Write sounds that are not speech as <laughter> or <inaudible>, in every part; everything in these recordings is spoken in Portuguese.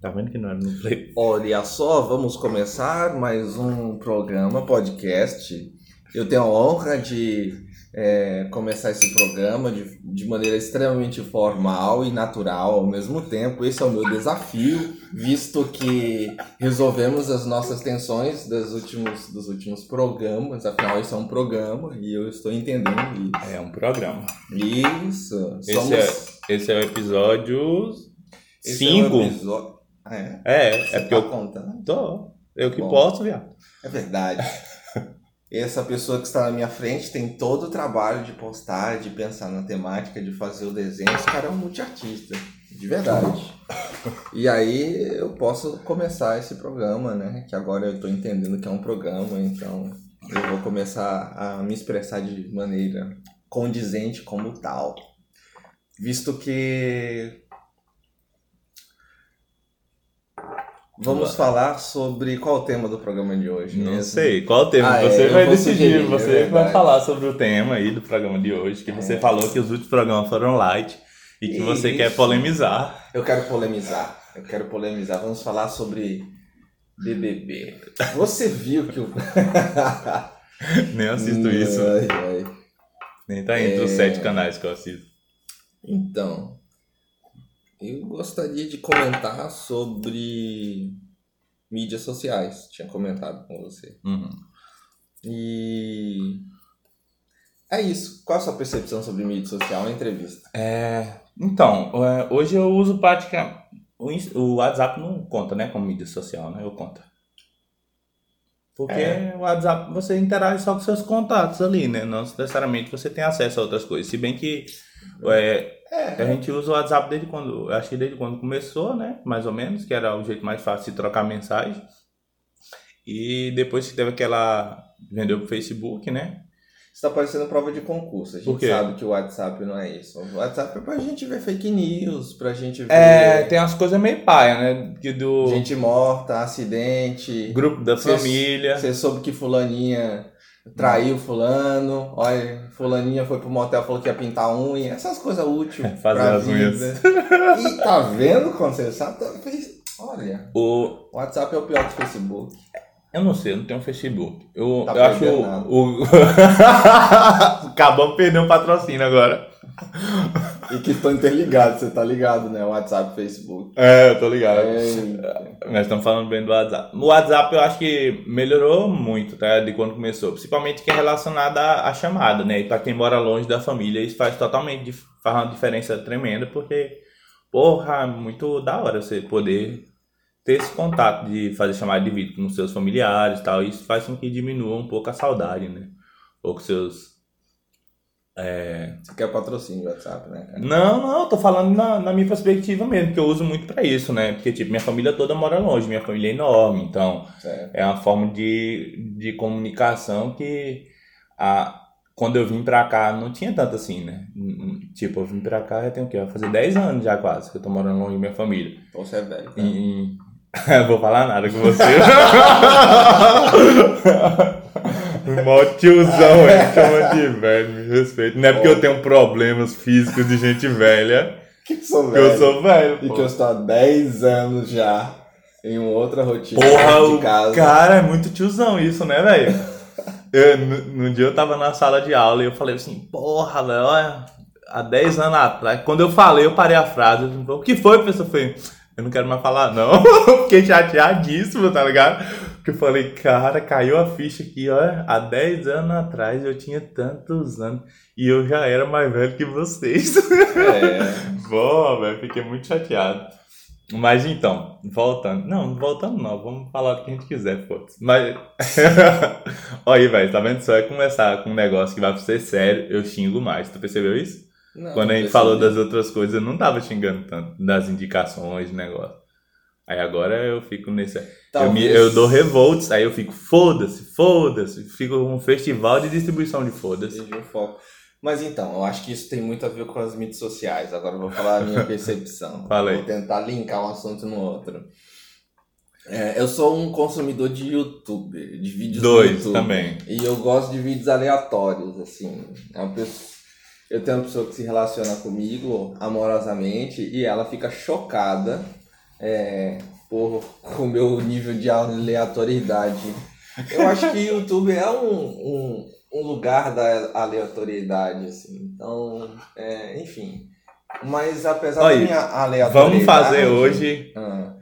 Tá vendo que não era no play? <laughs> Olha só, vamos começar mais um programa, podcast. Eu tenho a honra de é, começar esse programa de, de maneira extremamente formal e natural ao mesmo tempo. Esse é o meu desafio, visto que resolvemos as nossas tensões dos últimos, dos últimos programas. Afinal, isso é um programa e eu estou entendendo isso. É um programa. Isso. Esse, Somos... é, esse é o episódio esse 5. É, um episódio... Ah, é? É, Você é porque tá eu contando? tô. Eu que Bom. posso, viado. É verdade. <laughs> Essa pessoa que está na minha frente tem todo o trabalho de postar, de pensar na temática, de fazer o desenho. Esse cara é um multiartista, de verdade. E aí eu posso começar esse programa, né? Que agora eu estou entendendo que é um programa, então eu vou começar a me expressar de maneira condizente como tal. Visto que Vamos falar sobre qual o tema do programa de hoje. Não mesmo? sei. Qual o tema? Ah, é, você eu vai decidir. sugerir, é você que vai falar sobre o tema aí do programa de hoje. Que você É. falou que os últimos programas foram light e que você quer polemizar. Eu quero polemizar. Eu quero polemizar. Vamos falar sobre BBB. Você viu que o. <laughs> Nem assisto isso. Ai, ai. Nem tá entre os É. sete canais que eu assisto. Então, eu gostaria de comentar sobre mídias sociais. Tinha comentado com você. Uhum. E. É isso. Qual a sua percepção sobre mídia social na entrevista? É, então, é, hoje eu uso praticamente. O, WhatsApp não conta, né, como mídia social, né? Eu conto. Porque É. o WhatsApp você interage só com seus contatos ali, né? Não necessariamente você tem acesso a outras coisas. Se bem que é, É. a gente usa o WhatsApp desde quando. Acho que desde quando começou, né? Mais ou menos, que era o jeito mais fácil de trocar mensagem. E depois que teve aquela. Vendeu pro Facebook, né? Está parecendo prova de concurso. A gente sabe que o WhatsApp não é isso. O WhatsApp é pra gente ver fake news, pra gente ver É, tem umas coisas meio paia, né? Que do gente morta, acidente. grupo da Você- família. Você soube que fulaninha traiu fulano. Olha, fulaninha foi pro motel falou que ia pintar unha. Essas coisas úteis. <laughs> Fazer pra as vida. E tá vendo você sabe? Tá- Olha, O, o WhatsApp é o pior do Facebook. eu não sei, eu não tenho Facebook. Eu, Tá eu acho o. nada. o... <laughs> Acabamos perdendo um patrocínio agora. E que estão interligados, você tá ligado, né? WhatsApp e Facebook. É, eu tô ligado. É, Nós estamos falando bem do WhatsApp. O WhatsApp eu acho que melhorou muito, tá? De quando começou. Principalmente que é relacionado à, à chamada, né? E pra quem mora longe da família, isso faz totalmente faz uma diferença tremenda, porque, porra, é muito da hora você poder ter esse contato de fazer chamada de vídeo com seus familiares e tal. Isso faz com que diminua um pouco a saudade, né? Ou com seus. É, Você quer patrocínio do WhatsApp, né? cara? não, não, eu tô falando na, na minha perspectiva mesmo, que eu uso muito pra isso, né? Porque, tipo, minha família toda mora longe, minha família é enorme, então Certo. é uma forma de, de comunicação que a, quando eu vim pra cá não tinha tanto assim, né? Tipo, eu vim pra cá já tem o quê? Vai fazer 10 anos já quase que eu tô morando longe da minha família. Então você é velho. Né? e- <laughs> vou falar nada com você. <laughs> Mó tiozão, ele chama de velho, me respeita. Não é porque eu tenho problemas físicos de gente velha Que eu sou velho. eu sou velho. E pô. que eu estou há 10 anos já em uma outra rotina Porra, de casa. cara é muito tiozão isso, né, velho? Eu, no, no dia eu tava na sala de aula e eu falei assim, porra, velho, olha, há 10 anos atrás, quando eu falei, eu parei a frase, eu falei, o que foi, professor? Eu falei, eu não quero mais falar, não. <laughs> Fiquei chateadíssimo, tá ligado? Porque eu falei, cara, caiu a ficha aqui, olha, há 10 anos atrás eu tinha tantos anos e eu já era mais velho que vocês. É. <laughs> Boa, velho, fiquei muito chateado. Mas então, voltando. Não, voltando não, vamos falar o que a gente quiser, foda-se. Mas. <laughs> Olha aí, velho, tá vendo? Só é começar com um negócio que vai ser sério, eu xingo mais. Tu percebeu isso? Não, Quando a gente percebi. falou das outras coisas, eu não tava xingando tanto, das indicações, negócio. Aí agora eu fico nesse. Eu, me, eu dou revolts, aí eu fico, foda-se, foda-se. Fico um festival de distribuição de foda-se. Perdi o foco. Mas então, eu acho que isso tem muito a ver com as mídias sociais. Agora eu vou falar a minha <laughs> percepção. Fala aí. Vou tentar linkar um assunto no outro. É, eu sou um consumidor de YouTube, de vídeos do Dois YouTube. também. E eu gosto de vídeos aleatórios, assim. É uma pessoa- Eu tenho uma pessoa que se relaciona comigo amorosamente e ela fica chocada é, por o meu nível de aleatoriedade. Eu acho que o YouTube é um, um, um lugar da aleatoriedade, assim. Então, é, enfim. Mas apesar Olha, da minha aleatoriedade... Vamos fazer hoje. Ah,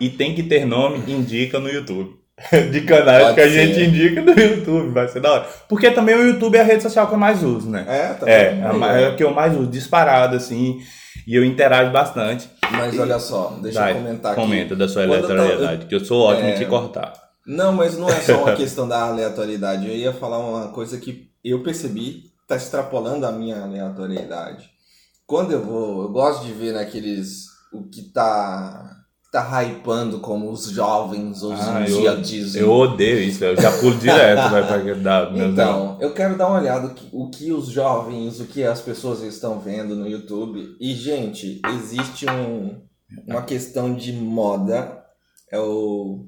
E tem que ter nome, indica no YouTube. <laughs> De canais Pode que a ser. gente indica no YouTube, vai ser da hora. Porque também o YouTube é a rede social que eu mais uso, né? é, tá É, é é a que eu mais uso, disparado, assim. E eu interajo bastante. Mas olha só, deixa Vai, eu comentar aqui. Comenta da sua aleatoriedade, que eu sou ótimo em É. te cortar. Não, mas não é só uma <laughs> questão da aleatoriedade. Eu ia falar uma coisa que eu percebi tá extrapolando a minha aleatoriedade. Quando eu vou, eu gosto de ver naqueles o que tá tá hypando como os jovens hoje Ah, em eu- dia dizem. Eu odeio isso, eu já pulo direto, vai pra dar Então, eu quero dar uma olhada o que, o que os jovens, o que as pessoas estão vendo no YouTube. E, gente, existe um, uma questão de moda, é o,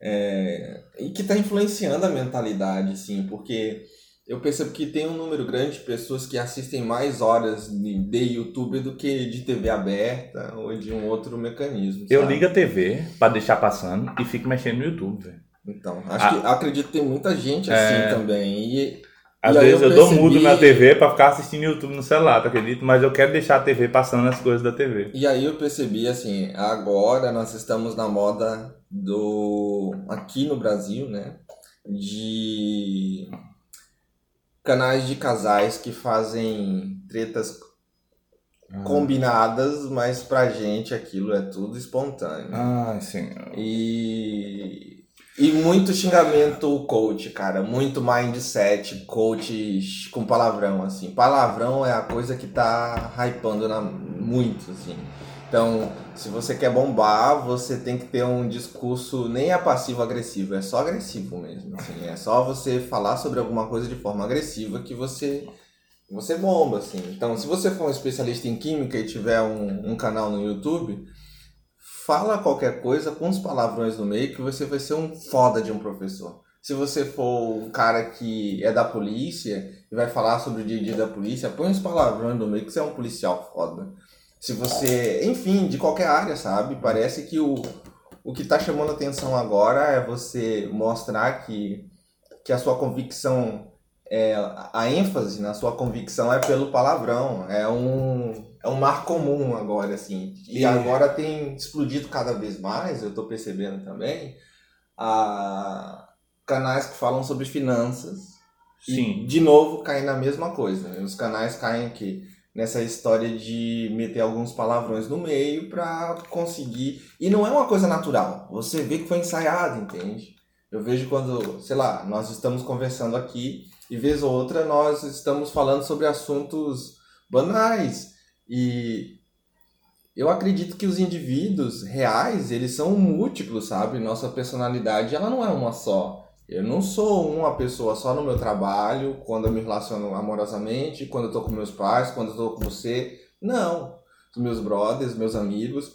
é, e que está influenciando a mentalidade, sim, porque eu percebo que tem um número grande de pessoas que assistem mais horas de, YouTube do que de TV aberta ou de um outro mecanismo. Eu sabe? ligo a TV pra deixar passando e fico mexendo no YouTube, velho. Então, acho que acredito que tem muita gente assim Ah. É. também. E, Às E vezes eu, eu dou percebi- mudo na TV pra ficar assistindo YouTube no celular, tu acredita? Mas eu quero deixar a TV passando as coisas da TV. E aí eu percebi assim, agora nós estamos na moda do aqui no Brasil, né, de canais de casais que fazem tretas combinadas, mas pra gente aquilo é tudo espontâneo. Ai, sim. E e muito xingamento coach, cara, muito mindset coach com palavrão assim. Palavrão é a coisa que tá hypando na muito assim. Então, se você quer bombar, você tem que ter um discurso nem é passivo agressivo, é só agressivo mesmo, assim. É só você falar sobre alguma coisa de forma agressiva que você você bomba, assim. Então, se você for um especialista em química e tiver um, um canal no YouTube, fala qualquer coisa com os palavrões no meio que você vai ser um foda de um professor. Se você for um cara que é da polícia e vai falar sobre o dia a dia da polícia, põe os palavrões no meio que você é um policial foda. Se você, enfim, de qualquer área, sabe? Parece que o, o que tá chamando atenção agora é você mostrar que, que a sua convicção, é, a ênfase na sua convicção é pelo palavrão. É um, é um mar comum agora, assim. E E- agora tem explodido cada vez mais, eu tô percebendo também, a canais que falam sobre finanças. Sim. E, de novo, caem na mesma coisa. Os canais caem aqui nessa história de meter alguns palavrões no meio pra conseguir. E não é uma coisa natural. Você vê que foi ensaiado, entende? Eu vejo quando, sei lá, nós estamos conversando aqui e vez ou outra nós estamos falando sobre assuntos banais. E eu acredito que os indivíduos reais, eles são múltiplos, sabe? Nossa personalidade, ela não é uma só. Eu não sou uma pessoa só no meu trabalho, quando eu me relaciono amorosamente, quando eu tô com meus pais, quando eu tô com você. Não. Os meus brothers, meus amigos.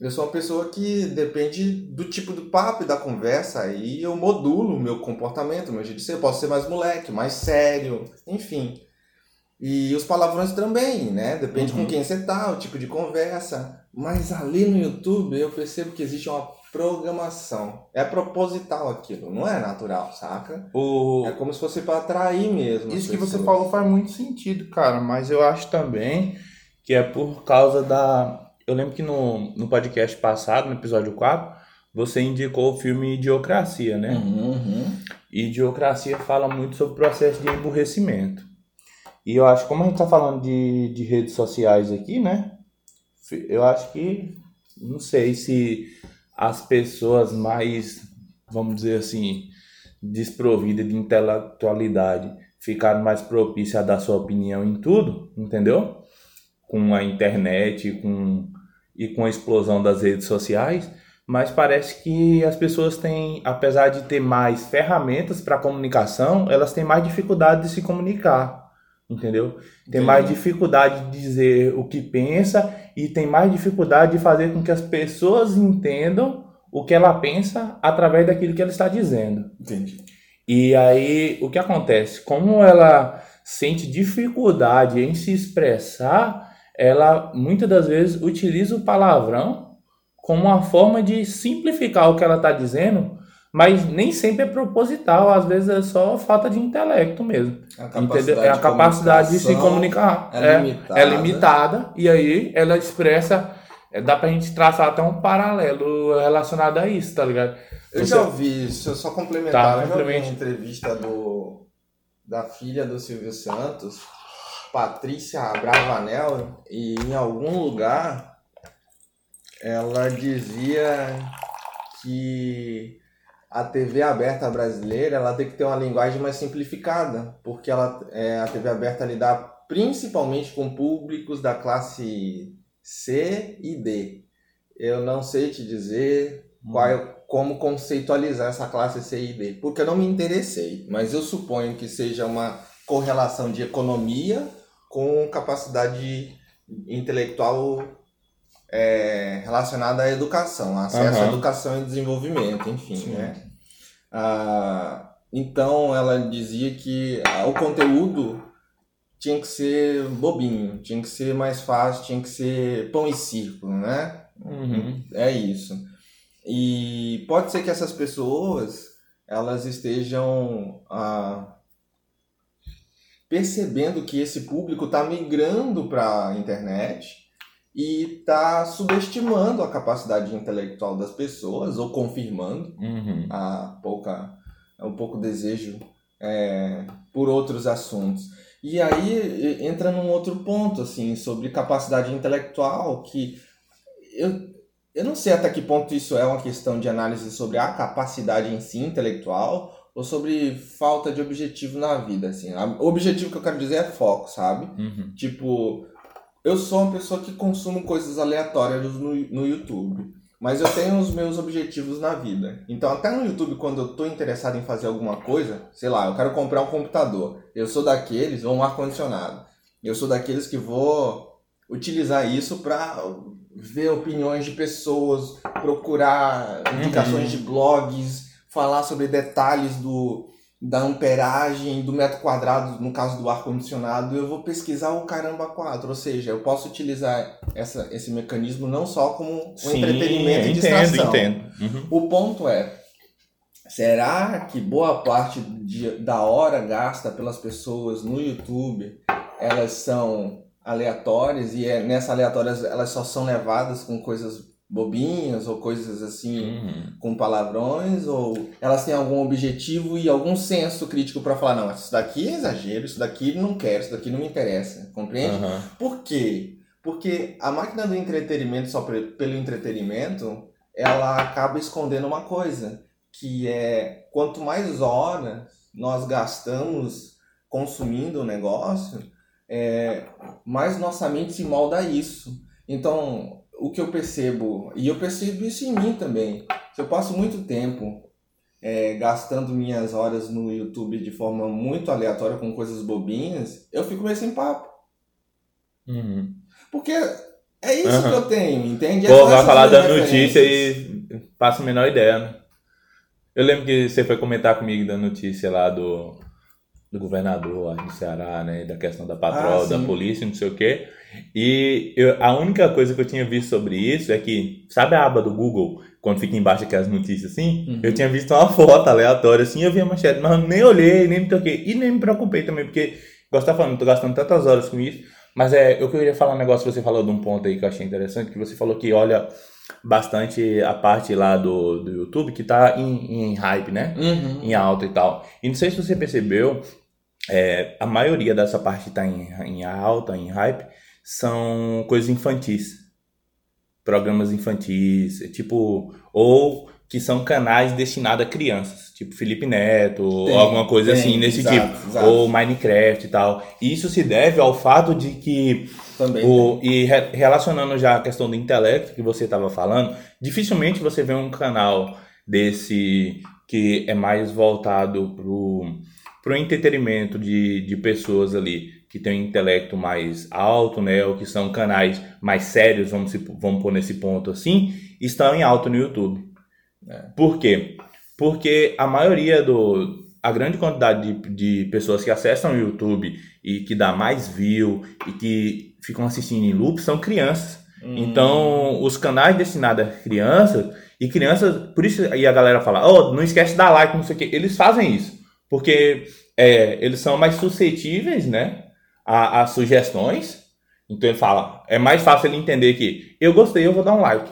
Eu sou uma pessoa que depende do tipo do papo e da conversa, aí eu modulo o meu comportamento, o meu jeito de ser. Eu posso ser mais moleque, mais sério, enfim. E os palavrões também, né? Depende Uhum. com quem você tá, o tipo de conversa. Mas ali no YouTube eu percebo que existe uma programação. É proposital aquilo, não é natural, saca? O... É como se fosse para atrair mesmo. Isso que você falou faz muito sentido, cara, mas eu acho também que é por causa da. Eu lembro que no, no podcast passado, no episódio 4, você indicou o filme Idiocracia, né? Uhum, uhum. Idiocracia fala muito sobre o processo de emburrecimento. E eu acho, como a gente tá falando de, de redes sociais aqui, né? Eu acho que, não sei se as pessoas mais, vamos dizer assim, desprovidas de intelectualidade ficaram mais propícias a dar sua opinião em tudo, entendeu? Com a internet com, e com a explosão das redes sociais. Mas parece que as pessoas têm, apesar de ter mais ferramentas para comunicação, elas têm mais dificuldade de se comunicar, entendeu? Tem mais dificuldade de dizer o que pensa e tem mais dificuldade de fazer com que as pessoas entendam o que ela pensa através daquilo que ela está dizendo. Entendi. E aí, o que acontece? Como ela sente dificuldade em se expressar, ela muitas das vezes utiliza o palavrão como uma forma de simplificar o que ela está dizendo, mas nem sempre é proposital, às vezes é só falta de intelecto mesmo. A capacidade, é a capacidade de, de se comunicar. É, é, limitada. é limitada, e aí ela expressa. É, dá pra gente traçar até um paralelo relacionado a isso, tá ligado? Eu Você... já ouvi isso, eu só complementar. Tá, eu já ouvi uma entrevista do, da filha do Silvio Santos, Patrícia Bravanel, e em algum lugar ela dizia que a TV aberta brasileira ela tem que ter uma linguagem mais simplificada, porque ela, é, a TV aberta lida principalmente com públicos da classe C e D. Eu não sei te dizer hum. qual, é, como conceitualizar essa classe C e D, porque eu não me interessei, mas eu suponho que seja uma correlação de economia com capacidade intelectual é, relacionada à educação, acesso uhum. à educação e desenvolvimento, enfim, Sim. né? Ah, então ela dizia que o conteúdo tinha que ser bobinho, tinha que ser mais fácil, tinha que ser pão e circo, né? Uhum. É isso. E pode ser que essas pessoas elas estejam ah, percebendo que esse público está migrando para a internet e está subestimando a capacidade intelectual das pessoas ou confirmando uhum. a pouca o pouco desejo é, por outros assuntos e aí entra num outro ponto assim sobre capacidade intelectual que eu eu não sei até que ponto isso é uma questão de análise sobre a capacidade em si intelectual ou sobre falta de objetivo na vida assim o objetivo que eu quero dizer é foco sabe uhum. tipo eu sou uma pessoa que consumo coisas aleatórias no, no YouTube. Mas eu tenho os meus objetivos na vida. Então, até no YouTube, quando eu estou interessado em fazer alguma coisa, sei lá, eu quero comprar um computador. Eu sou daqueles, ou um ar-condicionado. Eu sou daqueles que vou utilizar isso para ver opiniões de pessoas, procurar indicações uhum. de blogs, falar sobre detalhes do, da amperagem do metro quadrado, no caso do ar-condicionado, eu vou pesquisar o caramba 4. Ou seja, eu posso utilizar essa, esse mecanismo não só como um Sim, entretenimento e distração. Entendo. Uhum. O ponto é, será que boa parte de, da hora gasta pelas pessoas no YouTube, elas são aleatórias e é, nessa aleatórias elas só são levadas com coisas bobinhas ou coisas assim uhum. com palavrões ou elas têm algum objetivo e algum senso crítico para falar não isso daqui é exagero isso daqui não quero isso daqui não me interessa compreende uhum. por quê porque a máquina do entretenimento só pelo entretenimento ela acaba escondendo uma coisa que é quanto mais horas nós gastamos consumindo o negócio é, mais nossa mente se molda a isso então o que eu percebo, e eu percebo isso em mim também, se eu passo muito tempo é, gastando minhas horas no YouTube de forma muito aleatória com coisas bobinhas, eu fico meio sem papo. Uhum. Porque é isso uhum. que eu tenho, entende? Pô, vai falar da notícia e passa a menor ideia, né? Eu lembro que você foi comentar comigo da notícia lá do, do governador do Ceará, né? Da questão da patroa, ah, da polícia, não sei o quê. E eu, a única coisa que eu tinha visto sobre isso é que, sabe a aba do Google, quando fica embaixo aquelas notícias assim? Uhum. Eu tinha visto uma <laughs> foto aleatória assim, eu vi a manchete, mas eu nem olhei, nem me toquei, e nem me preocupei também, porque, você tá falando, tô gastando tantas horas com isso. Mas é, eu queria falar um negócio, você falou de um ponto aí que eu achei interessante, que você falou que olha bastante a parte lá do, do YouTube que tá em, em hype, né? Uhum. Em alta e tal. E não sei se você percebeu, é, a maioria dessa parte tá em, em alta, em hype, são coisas infantis. Programas infantis, tipo, ou que são canais destinados a crianças, tipo Felipe Neto, tem, ou alguma coisa tem, assim nesse exato, tipo, exato. ou Minecraft e tal. Isso se deve ao fato de que Também o, e re, relacionando já a questão do intelecto que você estava falando, dificilmente você vê um canal desse que é mais voltado pro pro entretenimento de, de pessoas ali que tem um intelecto mais alto, né, ou que são canais mais sérios, vamos, vamos pôr nesse ponto assim, estão em alto no YouTube. É. Por quê? Porque a maioria do. A grande quantidade de, de pessoas que acessam o YouTube e que dá mais view e que ficam assistindo em loop são crianças. Hum. Então, os canais destinados a crianças, e crianças, por isso aí a galera fala, oh, não esquece de dar like, não sei o quê. Eles fazem isso. Porque é, eles são mais suscetíveis, né? A, a, sugestões. Então ele fala, é mais fácil ele entender que eu gostei, eu vou dar um like.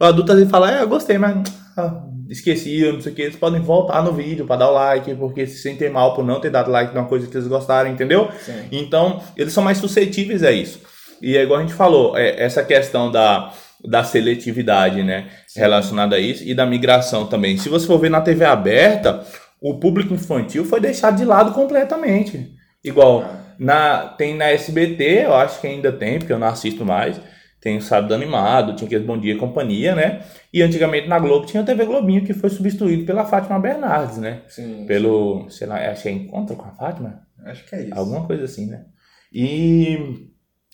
O adulto às vezes fala, é, eu gostei, mas ah, esqueci, não sei o que. Eles podem voltar no vídeo para dar o like, porque se sentem mal por não ter dado like numa coisa que eles gostaram, entendeu? Sim. Então, eles são mais suscetíveis a isso. E é igual a gente falou, é, essa questão da, da seletividade, né? Sim. Relacionada a isso, e da migração também. Se você for ver na TV aberta, o público infantil foi deixado de lado completamente. Igual, ah. Na, tem na SBT, eu acho que ainda tem, porque eu não assisto mais tem o Sábado Animado, tinha aquele Bom Dia e Companhia, né? E antigamente na Globo tinha a TV Globinho, que foi substituído pela Fátima Bernardes, né? Sim. Pelo, sim. sei lá, que é Encontro com a Fátima? Acho que é isso. Alguma coisa assim, né? E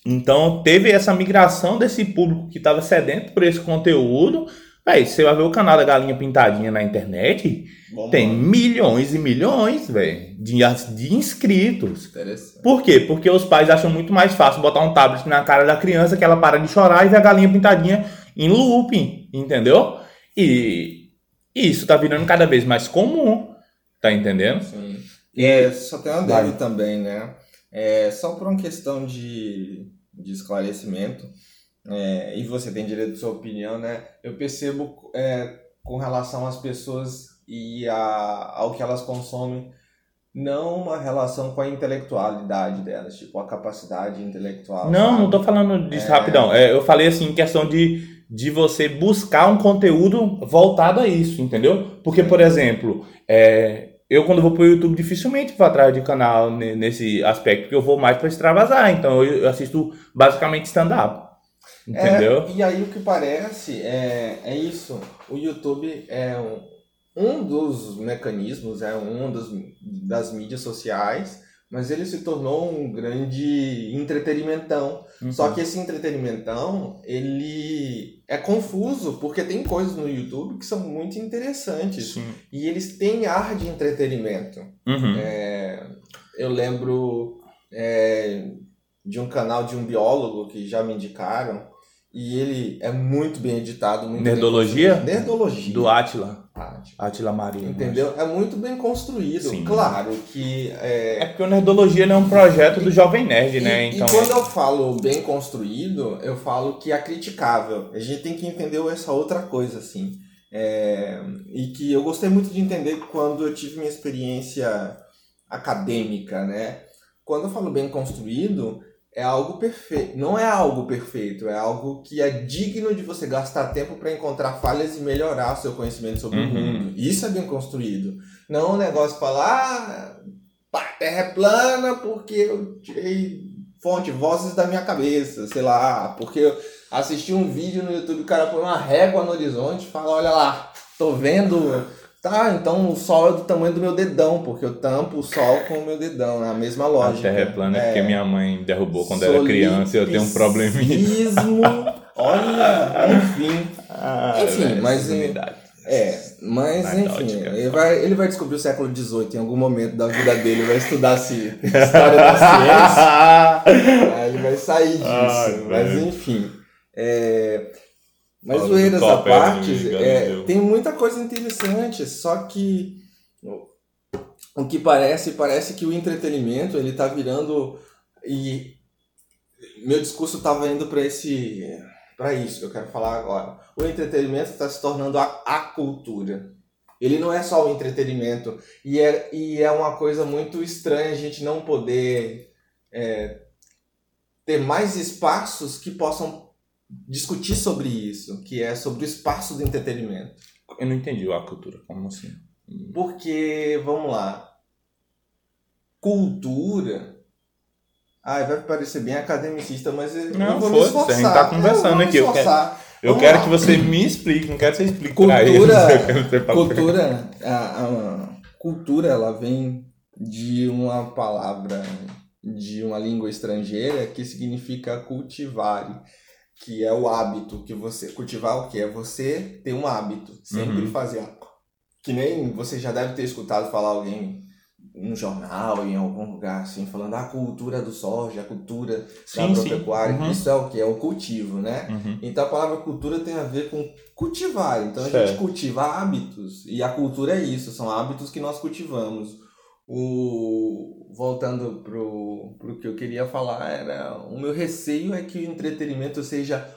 então teve essa migração desse público que estava sedento por esse conteúdo Véi, você vai ver o canal da Galinha Pintadinha na internet, Bom, tem mano. milhões e milhões, velho, de, de inscritos. Por quê? Porque os pais acham muito mais fácil botar um tablet na cara da criança que ela para de chorar e ver a galinha pintadinha em looping, entendeu? E, e isso tá virando cada vez mais comum, tá entendendo? Sim. E é, só tem uma dúvida também, né? É, só por uma questão de, de esclarecimento é, e você tem direito à sua opinião, né? Eu percebo é, com relação às pessoas e a, ao que elas consomem, não uma relação com a intelectualidade delas, tipo a capacidade intelectual. Não, sabe? não tô falando disso é... rapidão. É, eu falei assim, em questão de, de você buscar um conteúdo voltado a isso, entendeu? Porque, por exemplo, é, eu quando vou pro YouTube dificilmente vou atrás de canal nesse aspecto, porque eu vou mais para extravasar. Então eu assisto basicamente stand-up. Entendeu? É, e aí o que parece é, é isso. O YouTube é um, dos mecanismos, é um dos, das mídias sociais, mas ele se tornou um grande entretenimentão. Uhum. Só que esse entretenimentão, ele é confuso, porque tem coisas no YouTube que são muito interessantes. Sim. E eles têm ar de entretenimento. Uhum. É, eu lembro é, de um canal de um biólogo que já me indicaram, e ele é muito bem editado. Muito Nerdologia? Bem Nerdologia. Do Atila. Atila Marinho. Entendeu? É muito bem construído. Sim. Claro que. É... é porque o Nerdologia é um projeto do Jovem Nerd, e, né? Então, e quando é... eu falo bem construído, eu falo que é criticável. A gente tem que entender essa outra coisa, assim. É... E que eu gostei muito de entender quando eu tive minha experiência acadêmica, né? Quando eu falo bem construído, é algo perfeito. Não é algo perfeito, é algo que é digno de você gastar tempo para encontrar falhas e melhorar seu conhecimento sobre uhum. o mundo. Isso é bem construído. Não um negócio falar, ah, terra é plana porque eu tirei fonte, vozes da minha cabeça, sei lá, porque eu assisti um vídeo no YouTube, o cara põe uma régua no horizonte e fala, olha lá, tô vendo Tá, então o sol é do tamanho do meu dedão, porque eu tampo o sol com o meu dedão, é a mesma lógica. A terra é plana é porque minha mãe derrubou quando era criança e eu tenho um probleminha. <laughs> olha, enfim. Ah, enfim, mas... É, mas enfim, ele vai, ele vai descobrir o século XVIII em algum momento da vida dele, vai estudar se, história da ciência, <laughs> aí ele vai sair disso. Ai, mas enfim, é, mas zoeiras à parte, é, tem muita coisa interessante, só que o que parece, parece que o entretenimento ele tá virando e meu discurso estava indo para esse para isso que eu quero falar agora. O entretenimento está se tornando a, a cultura. Ele não é só o entretenimento e é, e é uma coisa muito estranha a gente não poder é, ter mais espaços que possam discutir sobre isso, que é sobre o espaço do entretenimento. Eu não entendi a cultura, como assim? Porque, vamos lá, cultura. Ai, vai parecer bem academicista, mas eu não, vou me esforçar. A gente tá conversando aqui. Eu quero, eu quero que você me explique, não quero que você explique cultura, <laughs> eles, Cultura, a, a, cultura, ela vem de uma palavra, de uma língua estrangeira que significa cultivar que é o hábito que você cultivar o que é você ter um hábito sempre uhum. fazer que nem você já deve ter escutado falar alguém no jornal, em algum lugar, assim, falando a cultura do soja, a cultura da Sim, agropecuária. Uhum. Isso é o que? É o cultivo, né? Uhum. Então a palavra cultura tem a ver com cultivar. Então a Certo. gente cultiva hábitos. E a cultura é isso, são hábitos que nós cultivamos. O... Voltando pro, pro que eu queria falar, era o meu receio é que o entretenimento seja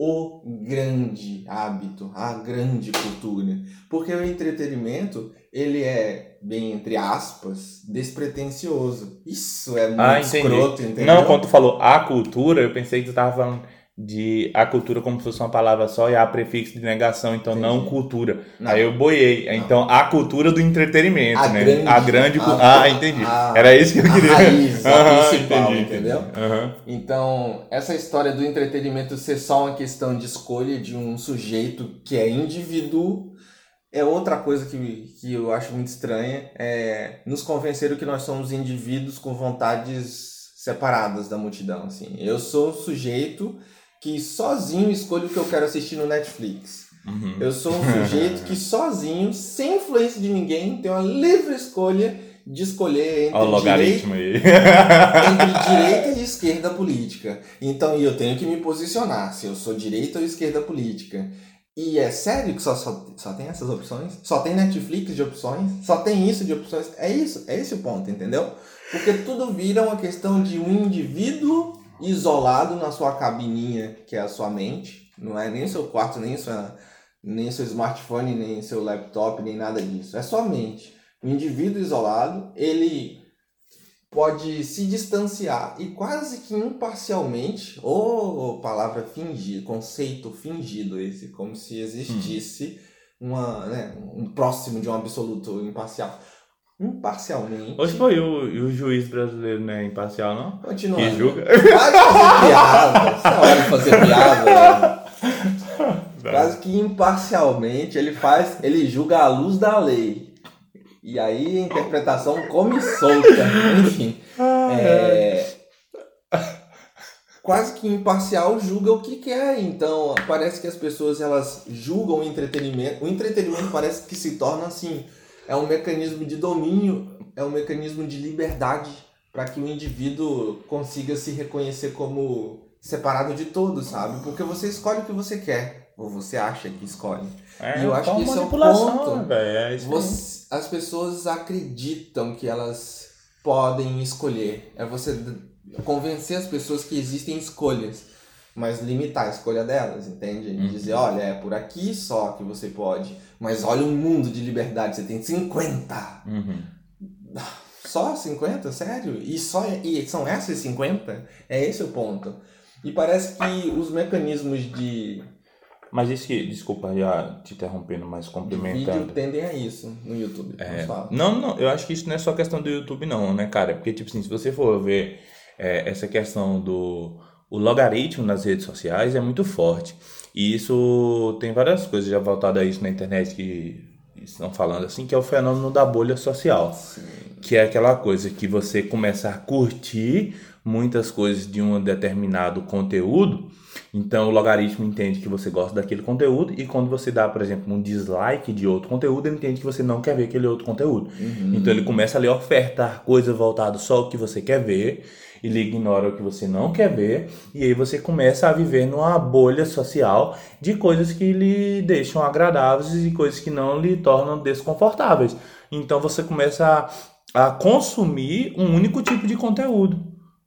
o grande hábito, a grande cultura. Porque o entretenimento, ele é, bem entre aspas, despretensioso. Isso é muito Ah, entendi. escroto, entendeu? Não, quando tu falou a cultura, eu pensei que tu tava falando de a cultura como se fosse uma palavra só e a prefixo de negação, então não Entendi. cultura. Não. Aí eu boiei. Então a cultura do entretenimento, A né? grande- a grande. a- ah, entendi. a- Era isso que eu a queria. raiz, a <laughs> Aham, principal, entendi, entendeu? Aham. Então, essa história do entretenimento ser só uma questão de escolha de um sujeito que é indivíduo é outra coisa que, que eu acho muito estranha. É nos convenceram que nós somos indivíduos com vontades separadas da multidão. Assim. Eu sou um sujeito que sozinho escolho o que eu quero assistir no Netflix. Uhum. Eu sou um sujeito que sozinho, sem influência de ninguém, tem uma livre escolha de escolher entre o aí. <laughs> entre direita e esquerda política. Então eu tenho que me posicionar se eu sou direita ou esquerda política. E é sério que só, só, só tem essas opções? Só tem Netflix de opções? Só tem isso de opções? É isso, é esse o ponto, entendeu? Porque tudo vira uma questão de um indivíduo isolado na sua cabininha, que é a sua mente. Não é nem seu quarto, nem sua, nem seu smartphone, nem seu laptop, nem nada disso. É sua mente. O indivíduo isolado, ele pode se distanciar e quase que imparcialmente, ou palavra fingir, conceito fingido esse, como se existisse uma, né, um próximo de um absoluto imparcial. Imparcialmente. Hoje foi o, o juiz brasileiro, né? Imparcial, não? Continuando. Que julga. Para de fazer piada. Essa hora de fazer piada. né? Quase que imparcialmente ele faz, ele julga à luz da lei. E aí a interpretação come solta. Enfim. É, quase que imparcial julga o que quer. Então, parece que as pessoas elas julgam o entretenimento. O entretenimento parece que se torna assim, é um mecanismo de domínio, é um mecanismo de liberdade para que o indivíduo consiga se reconhecer como separado de todos, sabe? Porque você escolhe o que você quer, ou você acha que escolhe. É, E eu acho que isso é ponto. né? É isso aí. Você- as pessoas acreditam que elas podem escolher. É você convencer as pessoas que existem escolhas, mas limitar a escolha delas, entende? Uhum. Dizer, olha, é por aqui só que você pode, mas olha um mundo de liberdade, você tem 50. Uhum. Só 50? Sério? E, só, e são essas 50? É esse o ponto. E parece que os mecanismos de, Mas isso que, desculpa já te interrompendo, mas complementando. vídeo tendem a isso no YouTube. É, não, não, eu acho que isso não é só questão do YouTube, não, né, cara? Porque, tipo assim, se você for ver é, essa questão do o logaritmo nas redes sociais é muito forte. E isso tem várias coisas já voltadas a isso na internet que estão falando assim, que é o fenômeno da bolha social. Que é aquela coisa que você começa a curtir muitas coisas de um determinado conteúdo. Então o logaritmo entende que você gosta daquele conteúdo e quando você dá, por exemplo, um dislike de outro conteúdo, ele entende que você não quer ver aquele outro conteúdo. Uhum. Então ele começa a ofertar coisas voltadas só ao que você quer ver, ele ignora o que você não quer ver, e aí você começa a viver numa bolha social de coisas que lhe deixam agradáveis e coisas que não lhe tornam desconfortáveis. Então você começa a, a consumir um único tipo de conteúdo,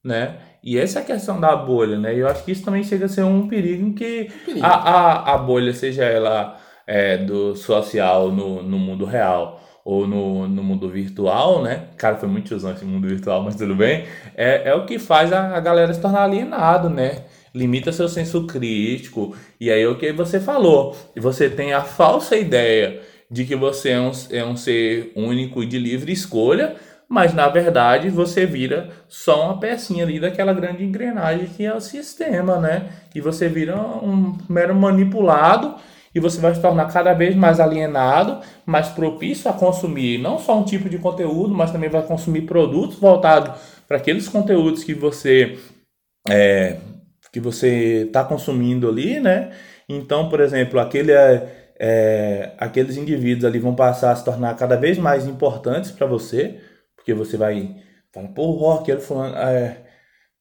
né? E essa é a questão da bolha, né? E eu acho que isso também chega a ser um perigo em que Perigo. a, a, a bolha, seja ela é, do social no, no mundo real ou no, no mundo virtual, né? Cara, foi muito usando esse mundo virtual, mas tudo bem. É, é o que faz a, a galera se tornar alienado, né? Limita seu senso crítico. E aí é o que você falou. Você tem a falsa ideia de que você é um, é um ser único e de livre escolha, mas na verdade você vira só uma pecinha ali daquela grande engrenagem que é o sistema, né? E você vira um mero manipulado e você vai se tornar cada vez mais alienado, mais propício a consumir não só um tipo de conteúdo, mas também vai consumir produtos voltados para aqueles conteúdos que você é, que você está consumindo ali, né? Então, por exemplo, aquele é, é, aqueles indivíduos ali vão passar a se tornar cada vez mais importantes para você, Porque você vai falar, pô, o rock, ele falando. É...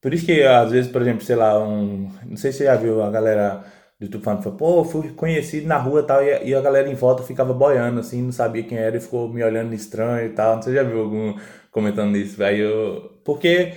Por isso que às vezes, por exemplo, sei lá, um. Não sei se você já viu a galera do YouTube falando, falou, pô, fui conhecido na rua e tal, e a, e a galera em volta ficava boiando, assim, não sabia quem era e ficou me olhando estranho e tal. Não sei se já viu algum comentando isso, eu. Porque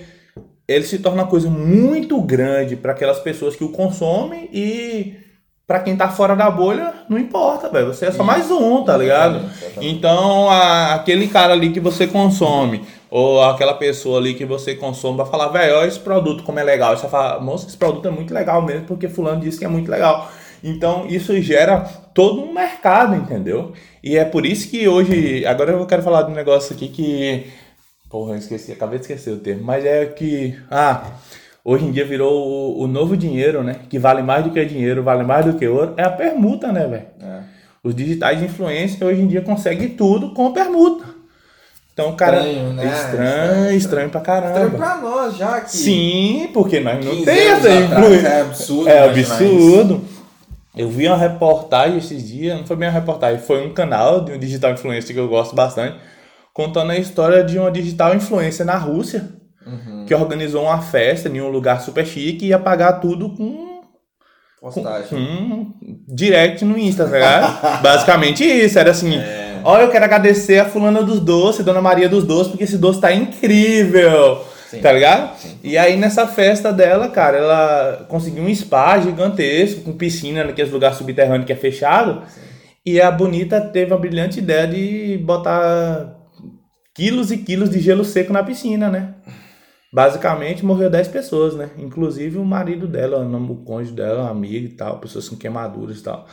ele se torna uma coisa muito grande para aquelas pessoas que o consomem e para quem tá fora da bolha, não importa, velho. Você é só mais um, tá ligado? Então, a, aquele cara ali que você consome, ou aquela pessoa ali que você consome, vai falar, velho, olha esse produto como é legal. Você fala, moça, esse produto é muito legal mesmo, porque fulano disse que é muito legal. Então, isso gera todo um mercado, entendeu? E é por isso que hoje, agora eu quero falar de um negócio aqui que Porra, eu esqueci, acabei de esquecer o termo. Mas é que. Ah, hoje em dia virou o, o, novo dinheiro, né? Que vale mais do que dinheiro, vale mais do que ouro. É a permuta, né, velho? É. Os digitais de influência hoje em dia conseguem tudo com permuta. Então, cara. Estranho, né? Estranho, estranho, pra caramba. Estranho pra nós já aqui. Sim, porque nós não temos essa influência. É absurdo. É absurdo. Eu vi uma reportagem esses dias, não foi bem uma reportagem, foi um canal de um digital influencer que eu gosto bastante contando a história de uma digital influencer na Rússia uhum. que organizou uma festa em um lugar super chique e ia pagar tudo com. Postagem. Com, com direct no Insta, tá ligado? <laughs> Basicamente isso, era assim. É. Olha, eu quero agradecer a fulana dos doces, Dona Maria dos doces, porque esse doce tá incrível. Sim. Tá ligado? Sim. E aí nessa festa dela, cara, ela conseguiu um spa gigantesco, com piscina naqueles lugares subterrâneos que é fechado. Sim. E a Bonita teve a brilhante ideia de botar quilos e quilos de gelo seco na piscina, né? Basicamente morreu 10 pessoas, né? Inclusive o marido dela, o cônjuge dela, amigo e tal, pessoas com queimaduras e tal.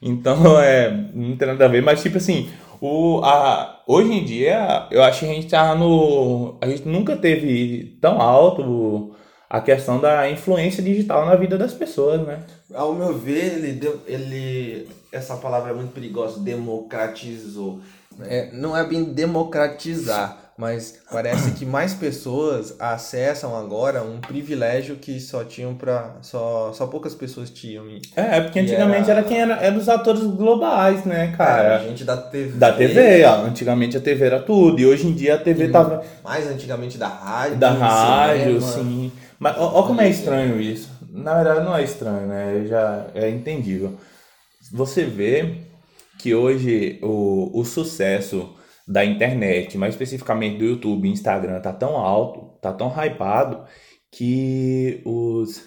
Então, <laughs> é, não tem nada a ver, mas tipo assim, o, a, hoje em dia, eu acho que a gente tá no. A gente nunca teve tão alto a questão da influência digital na vida das pessoas, né? Ao meu ver, ele, ele essa palavra é muito perigosa, democratizou é, não é bem democratizar, mas parece que mais pessoas acessam agora um privilégio que só tinham para só só poucas pessoas tinham. É, porque antigamente era... era, quem era, era os atores globais, né, cara? a gente da TV. Da TV, ó. Antigamente a TV era tudo e hoje em dia a TV e tava mais antigamente da rádio, da rádio, cinema. sim. Mas ó, ó como é estranho isso. Na verdade não é estranho, né? Já é entendível. Você vê que hoje o, o sucesso da internet, mais especificamente do YouTube e Instagram, tá tão alto, tá tão hypado, que os,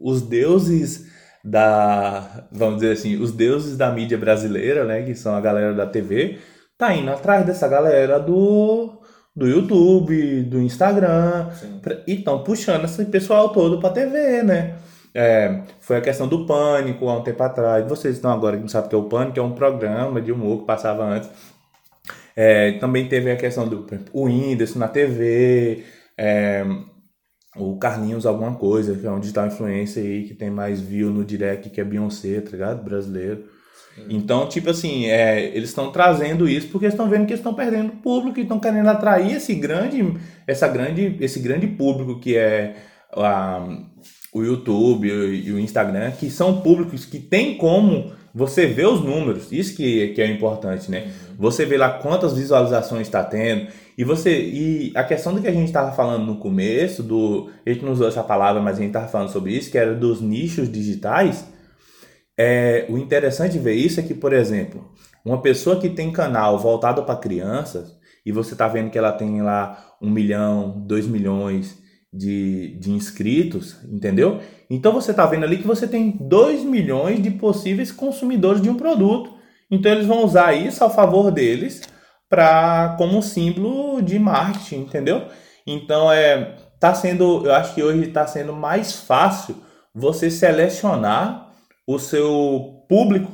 os deuses da, vamos dizer assim, os deuses da mídia brasileira, né, que são a galera da TV, tá indo atrás dessa galera do, do YouTube, do Instagram, pra, e estão puxando esse pessoal todo pra TV, né? É, foi a questão do Pânico há um tempo atrás. Vocês estão agora que não sabem o que é o Pânico, é um programa de humor que passava antes. É, também teve a questão do o Whindersson na TV, é, o Carlinhos alguma coisa, que é um digital influencer aí que tem mais view no direct que é Beyoncé, tá ligado? Brasileiro. Sim. Então, tipo assim, é, eles estão trazendo isso porque estão vendo que estão perdendo público e estão querendo atrair esse grande, essa grande, esse grande público que é a, o YouTube e o Instagram, que são públicos que tem como você ver os números, isso que, que é importante, né? Você vê lá quantas visualizações está tendo, e você e a questão do que a gente estava falando no começo, do a gente não usou essa palavra, mas a gente estava falando sobre isso, que era dos nichos digitais. É, o interessante de ver isso é que, por exemplo, uma pessoa que tem canal voltado para crianças, e você está vendo que ela tem lá um milhão, dois milhões, de, de inscritos, entendeu? Então você está vendo ali que você tem 2 milhões de possíveis consumidores de um produto. Então eles vão usar isso a favor deles para como símbolo de marketing, entendeu? Então é tá sendo, eu acho que hoje está sendo mais fácil você selecionar o seu público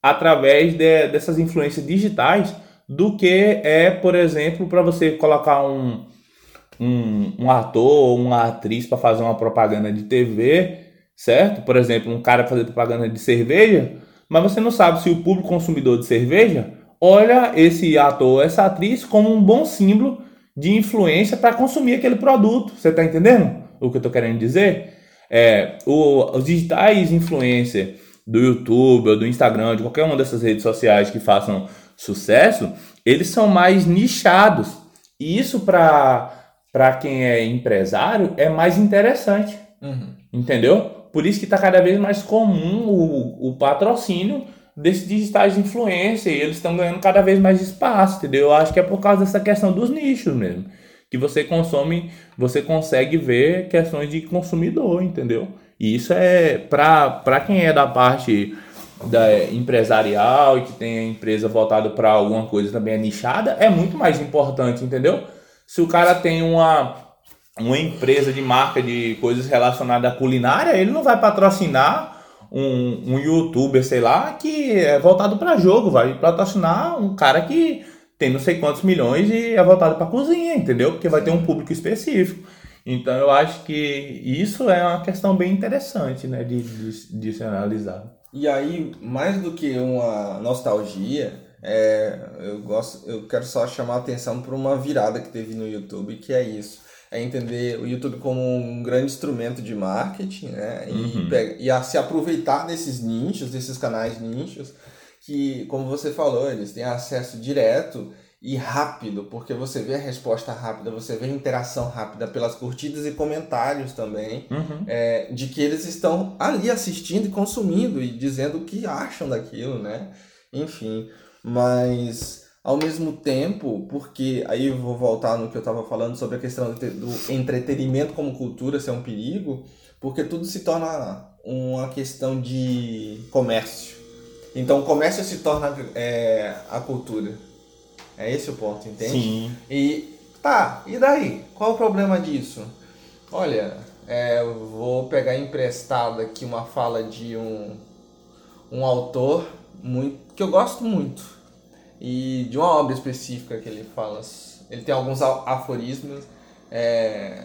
através de, dessas influências digitais do que é, por exemplo, para você colocar um um, um ator ou uma atriz para fazer uma propaganda de TV, certo? Por exemplo, um cara fazer propaganda de cerveja, mas você não sabe se o público consumidor de cerveja olha esse ator, essa atriz como um bom símbolo de influência para consumir aquele produto. Você está entendendo o que eu estou querendo dizer? É, o, os digitais influencer do YouTube ou do Instagram, de qualquer uma dessas redes sociais que façam sucesso, eles são mais nichados E isso para quem é empresário é mais interessante. Uhum. Entendeu? Por isso que está cada vez mais comum o, o patrocínio desses digitais de influência e eles estão ganhando cada vez mais espaço, entendeu? Eu acho que é por causa dessa questão dos nichos mesmo. Que você consome, você consegue ver questões de consumidor, entendeu? E isso é para quem é da parte da empresarial e que tem a empresa voltada para alguma coisa também nichada, é muito mais importante, entendeu? Se o cara tem uma uma empresa de marca de coisas relacionadas à culinária, ele não vai patrocinar um, um youtuber, sei lá, que é voltado para jogo, vai patrocinar um cara que tem não sei quantos milhões e é voltado para cozinha, entendeu? Porque vai ter um público específico. Então eu acho que isso é uma questão bem interessante, né, de, de, de se analisar. E aí, mais do que uma nostalgia, é, eu gosto, eu quero só chamar a atenção para uma virada que teve no YouTube, que é isso é entender o YouTube como um grande instrumento de marketing, né? E, uhum. pega, e a se aproveitar desses nichos, desses canais nichos, que, como você falou, eles têm acesso direto e rápido, porque você vê a resposta rápida, você vê a interação rápida pelas curtidas e comentários também, uhum. é, de que eles estão ali assistindo e consumindo e dizendo o que acham daquilo, né? Enfim, mas ao mesmo tempo, porque aí eu vou voltar no que eu estava falando sobre a questão do entretenimento como cultura ser um perigo, porque tudo se torna uma questão de comércio. Então o comércio se torna é, a cultura. É esse o ponto, entende? Sim. E tá, e daí? Qual o problema disso? Olha, é, eu vou pegar emprestado aqui uma fala de um, um autor muito, que eu gosto muito e de uma obra específica que ele fala. Ele tem alguns aforismos. É,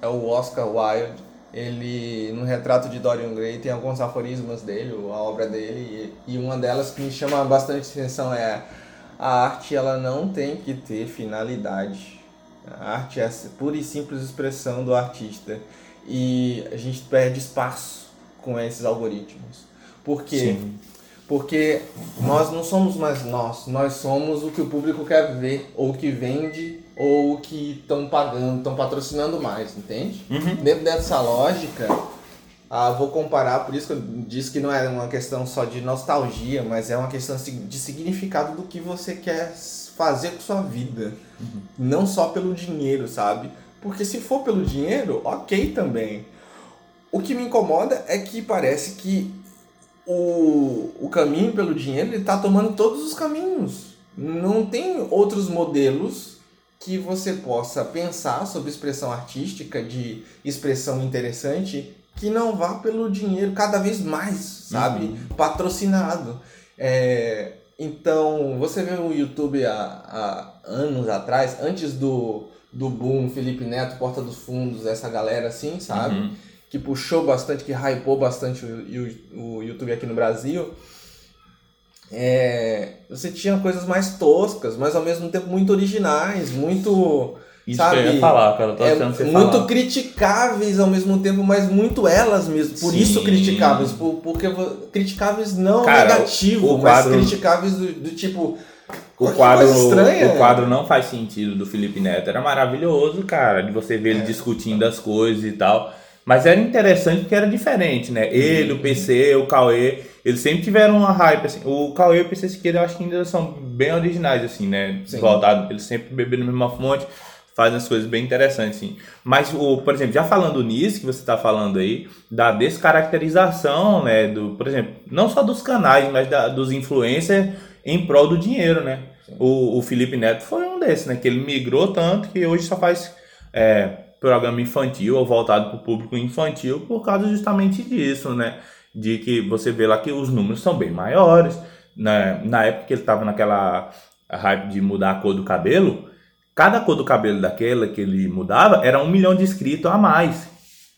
é o Oscar Wilde. Ele, no retrato de Dorian Gray, tem alguns aforismos dele, a obra dele, e, e uma delas que me chama bastante atenção é a arte ela não tem que ter finalidade. A arte é pura e simples expressão do artista. E a gente perde espaço com esses algoritmos. Porque Sim. Porque nós não somos mais nós, nós somos o que o público quer ver, ou o que vende, ou o que estão pagando, estão patrocinando mais, entende? Uhum. Dentro dessa lógica, ah, vou comparar, por isso que eu disse que não é uma questão só de nostalgia, mas é uma questão de significado do que você quer fazer com sua vida. Uhum. Não só pelo dinheiro, sabe? Porque se for pelo dinheiro, ok também. O que me incomoda é que parece que o, o caminho pelo dinheiro ele está tomando todos os caminhos. Não tem outros modelos que você possa pensar sobre expressão artística, de expressão interessante, que não vá pelo dinheiro cada vez mais, sabe? Uhum. Patrocinado. É, então, você vê o YouTube há, há anos atrás, antes do, do boom, Felipe Neto, Porta dos Fundos, essa galera assim, sabe? Uhum que puxou bastante, que hypou bastante o, o YouTube aqui no Brasil, é, você tinha coisas mais toscas, mas ao mesmo tempo muito originais, muito. Isso sabe, que eu ia falar, cara. Eu tô é, você muito falar. criticáveis ao mesmo tempo, mas muito elas mesmo. Por Sim. isso criticáveis. Por, porque criticáveis não Cara, negativo, o quadro- mas criticáveis do, do tipo. O "Que quadro, estranha." o quadro não faz sentido do Felipe Neto. Era maravilhoso, cara, de você ver ele É. discutindo as coisas e tal. Mas era interessante porque era diferente, né? Ele, o PC, o Cauê, eles sempre tiveram uma hype, assim. O Cauê e o PC Siqueira eu acho que ainda são bem originais, assim, né? Sim. Voltado, eles sempre beberam na mesma fonte, fazem as coisas bem interessantes, assim. Mas, o, por exemplo, já falando nisso que você está falando aí, da descaracterização, né? Do, por exemplo, não só dos canais, mas da, dos influencers em prol do dinheiro, né? O, o Felipe Neto foi um desses, né? Que ele migrou tanto que hoje só faz é, programa infantil ou voltado para o público infantil por causa justamente disso, né? De que você vê lá que os números são bem maiores. né? na época que ele estava naquela hype de mudar a cor do cabelo, cada cor do cabelo daquela que ele mudava era um milhão de inscritos a mais.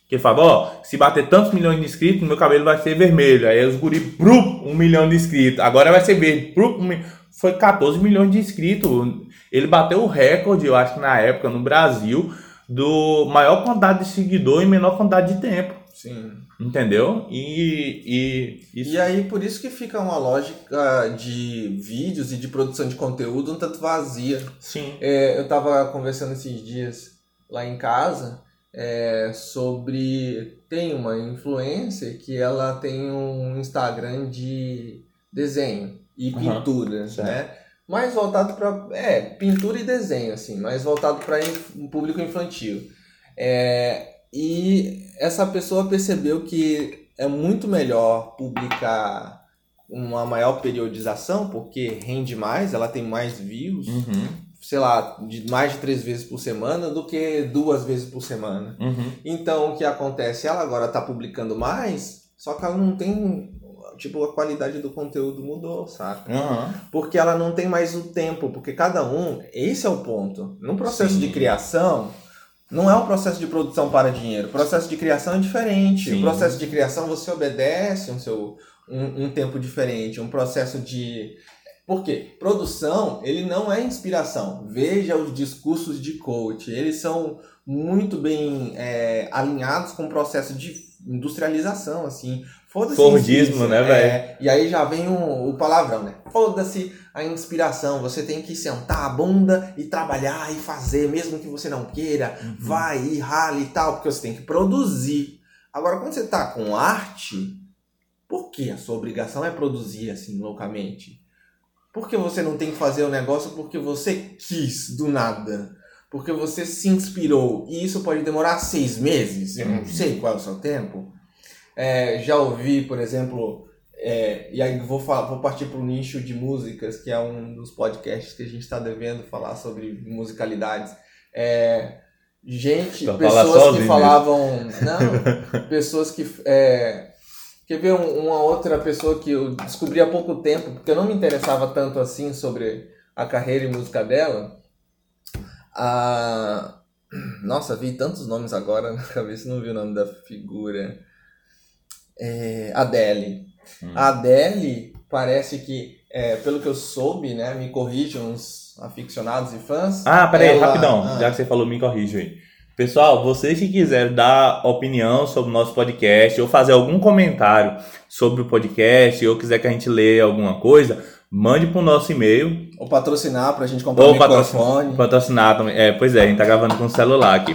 Que ele falava, ó, se bater tantos milhões de inscritos, meu cabelo vai ser vermelho. Aí os guri, brup, um milhão de inscritos. Agora vai ser verde, brup, um mi- foi 14 milhões de inscritos. Ele bateu o recorde, eu acho na época, no Brasil, do maior quantidade de seguidor em menor quantidade de tempo. Sim. Entendeu? E, e, isso... e aí, por isso que fica uma lógica de vídeos e de produção de conteúdo um tanto vazia. Sim. É, eu tava conversando esses dias lá em casa é, sobre. Tem uma influencer que ela tem um Instagram de desenho e Uhum, pintura, certo. né? Mais voltado para é pintura e desenho assim, mais voltado para um público infantil. É, e essa pessoa percebeu que é muito melhor publicar uma maior periodização porque rende mais, ela tem mais views, Uhum, sei lá, de mais de três vezes por semana do que duas vezes por semana. uhum. Então, o que acontece? Ela agora está publicando mais, só que ela não tem. Tipo, a qualidade do conteúdo mudou, saca? Aham. Porque ela não tem mais o tempo, porque cada um. Esse é o ponto. No processo Sim. de criação, não é um processo de produção para dinheiro. O processo de criação é diferente. Sim. O processo de criação você obedece um, seu, um, um tempo diferente, um processo de. Por quê? Produção, ele não é inspiração. Veja os discursos de coach. Eles são muito bem é, alinhados com o processo de industrialização, assim. Foda-se. Fordismo, né, velho? É, e aí já vem o, o palavrão, né? Foda-se a inspiração. Você tem que sentar a bunda e trabalhar e fazer, mesmo que você não queira. Uhum. Vai e rale e tal, porque você tem que produzir. Agora, quando você tá com arte, por que a sua obrigação é produzir assim loucamente? Por que você não tem que fazer o negócio porque você quis do nada? Porque você se inspirou. E isso pode demorar seis meses. Eu não Uhum. sei qual é o seu tempo. É, já ouvi, por exemplo, é, e aí vou, fa- vou partir para o nicho de músicas, que é um dos podcasts que a gente está devendo falar sobre musicalidades. É, gente, pessoas que falavam. <laughs> Não, pessoas que. É, quer ver um- uma outra pessoa que eu descobri há pouco tempo, porque eu não me interessava tanto assim sobre a carreira e música dela. A... Nossa, vi tantos nomes agora na <laughs> cabeça, não vi o nome da figura. É, Adele. Hum. A Adele parece que, é, pelo que eu soube, né? Me corrijam os aficionados e fãs. Ah, peraí, ela- rapidão. ah. Já que você falou, me corrija aí. Pessoal, vocês que quiserem dar opinião sobre o nosso podcast ou fazer algum comentário sobre o podcast ou quiser que a gente leia alguma coisa, mande para o nosso e-mail Ou patrocinar pra gente comprar ou um patrocinar, microfone. patrocinar também. É, pois é, a gente tá gravando com o celular aqui.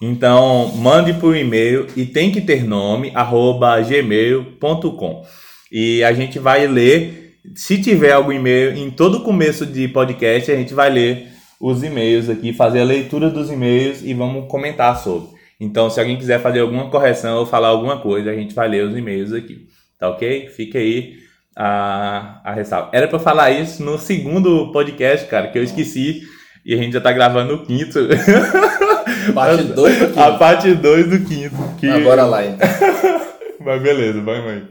Então, mande por e-mail e tem que ter nome, arroba gmail.com. E a gente vai ler, se tiver algum e-mail, em todo começo de podcast, a gente vai ler os e-mails aqui, fazer a leitura dos e-mails e vamos comentar sobre. Então, se alguém quiser fazer alguma correção ou falar alguma coisa, a gente vai ler os e-mails aqui. Tá ok? Fica aí a, a ressalva. Era eu falar isso no segundo podcast, cara, que eu esqueci. E a gente já tá gravando o quinto. <laughs> Parte 2 do A quinto. parte 2 do quinto. Que... Ah, bora lá então. <laughs> Mas beleza, vai, mãe.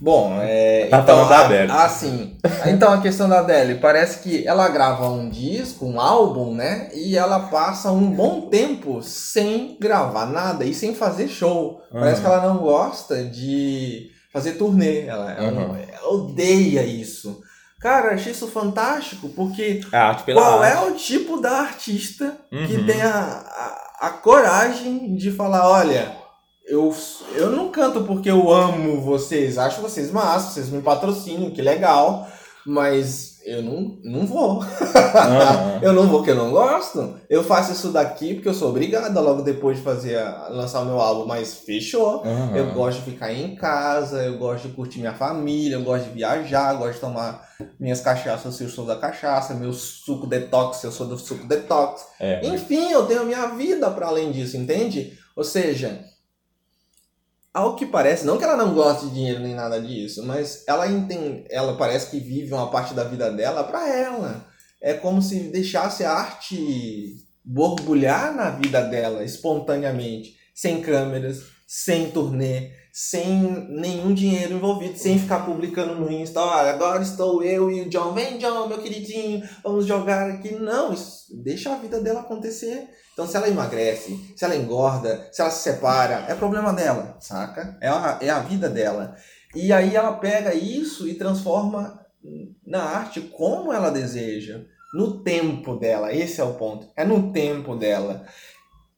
Bom, é. Tá então, falando da a- Adele. Ah, sim. Então a questão da Adele, parece que ela grava um disco, um álbum, né? E ela passa um bom tempo sem gravar nada e sem fazer show. Parece que ela não gosta de fazer turnê. Ela, ela, Aham. ela odeia isso. Cara, achei isso fantástico, porque pela qual arte. é o tipo da artista que Uhum. tem a, a, a coragem de falar, olha, eu, eu não canto porque eu amo vocês, acho vocês massa, vocês me patrocinam, que legal, mas eu não, não vou. <laughs> Eu não vou porque eu não gosto. Eu faço isso daqui porque eu sou obrigada logo depois de fazer lançar o meu álbum, mas fechou. Eu gosto de ficar em casa, eu gosto de curtir minha família, eu gosto de viajar, eu gosto de tomar minhas cachaças se eu sou da cachaça, meu suco detox se eu sou do suco detox. É. Enfim, eu tenho a minha vida para além disso, entende? Ou seja, ao que parece, não que ela não goste de dinheiro nem nada disso, mas ela entende, ela parece que vive uma parte da vida dela para ela. É como se deixasse a arte borbulhar na vida dela espontaneamente, sem câmeras, sem turnê, sem nenhum dinheiro envolvido, sem ficar publicando no Insta, olha, agora estou eu e o John, vem John, meu queridinho, vamos jogar aqui. Não, deixa a vida dela acontecer. Então, se ela emagrece, se ela engorda, se ela se separa, é problema dela, saca? É a, é a vida dela. E aí ela pega isso e transforma na arte como ela deseja, no tempo dela. Esse é o ponto. É no tempo dela.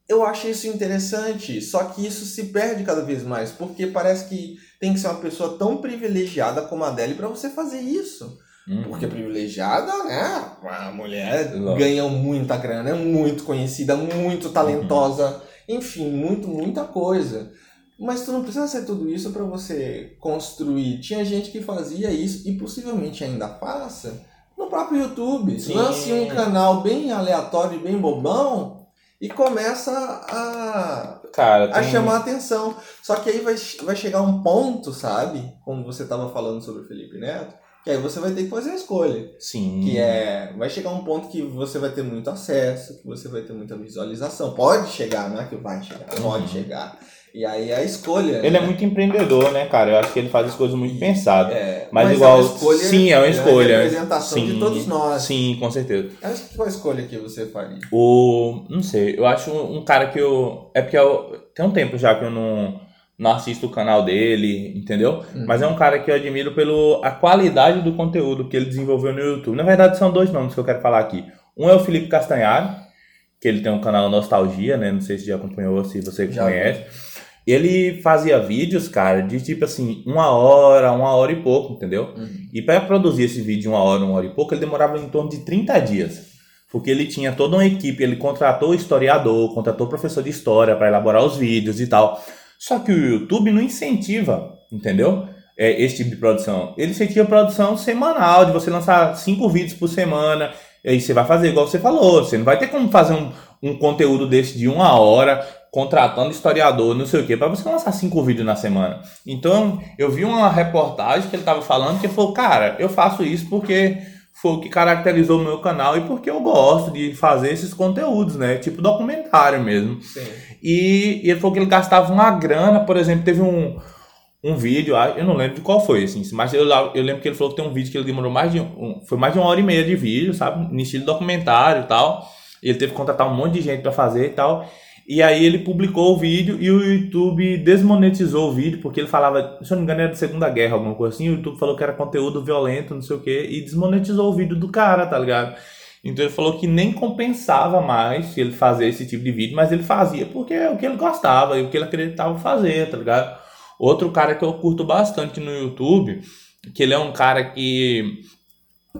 eu acho isso interessante, só que isso se perde cada vez mais, porque parece que tem que ser uma pessoa tão privilegiada como a Adele para você fazer isso. Uhum. Porque privilegiada, né? A mulher ganha muita grana, é muito conhecida, muito talentosa, uhum. enfim, muito, muita coisa. Mas tu não precisa ser tudo isso para você construir. Tinha gente que fazia isso e possivelmente ainda faça no próprio YouTube. Sim. Lance um canal bem aleatório e bem bobão e começa a, Cara, tem... a chamar a atenção. Só que aí vai, vai chegar um ponto, sabe? Como você estava falando sobre o Felipe Neto, que aí você vai ter que fazer a escolha. Sim. Que é. Vai chegar um ponto que você vai ter muito acesso, que você vai ter muita visualização. Pode chegar, não é que vai chegar, pode uhum. chegar. E aí a escolha. Ele é né? é muito empreendedor, né, cara? Eu acho que ele faz as coisas muito pensadas. É, mas, mas, igual. É escolha, sim, é uma escolha. É a representação sim, de todos nós. Sim, com certeza. Acho que qual a escolha que você faria? O. Não sei. Eu acho um cara que eu. É porque eu. Tem um tempo já que eu não não assisto o canal dele, entendeu? Uhum. Mas é um cara que eu admiro pela a qualidade do conteúdo que ele desenvolveu no YouTube. Na verdade, são dois nomes que eu quero falar aqui. Um é o Felipe Castanhari, que ele tem um canal Nostalgia, né? Não sei se já acompanhou, se você já conhece. Vi. Ele fazia vídeos, cara, de tipo assim, uma hora, uma hora e pouco, entendeu? Uhum. E para produzir esse vídeo de uma hora, uma hora e pouco, ele demorava em torno de 30 dias. Porque ele tinha toda uma equipe, ele contratou historiador, contratou professor de história para elaborar os vídeos e tal. Só que o YouTube não incentiva, entendeu? É, esse tipo de produção. Ele incentiva produção semanal, de você lançar cinco vídeos por semana. E aí você vai fazer igual você falou. Você não vai ter como fazer um, um conteúdo desse de uma hora, contratando historiador, não sei o que, para você lançar cinco vídeos na semana. Então, eu vi uma reportagem que ele estava falando que falou, cara, eu faço isso porque foi o que caracterizou o meu canal e porque eu gosto de fazer esses conteúdos, né? Tipo documentário mesmo. Sim. E, e ele falou que ele gastava uma grana, por exemplo, teve um, um vídeo, ah, eu não lembro de qual foi, assim, mas eu, eu lembro que ele falou que tem um vídeo que ele demorou mais de um, foi mais de uma hora e meia de vídeo, sabe? No estilo documentário e tal. Ele teve que contratar um monte de gente para fazer e tal. E aí ele publicou o vídeo e o YouTube desmonetizou o vídeo, porque ele falava, se eu não me engano, era de Segunda Guerra, alguma coisa assim. O YouTube falou que era conteúdo violento, não sei o que, e desmonetizou o vídeo do cara, tá ligado? Então ele falou que nem compensava mais ele fazer esse tipo de vídeo, mas ele fazia porque é o que ele gostava e o que ele acreditava fazer, tá ligado? Outro cara que eu curto bastante no YouTube, que ele é um cara que,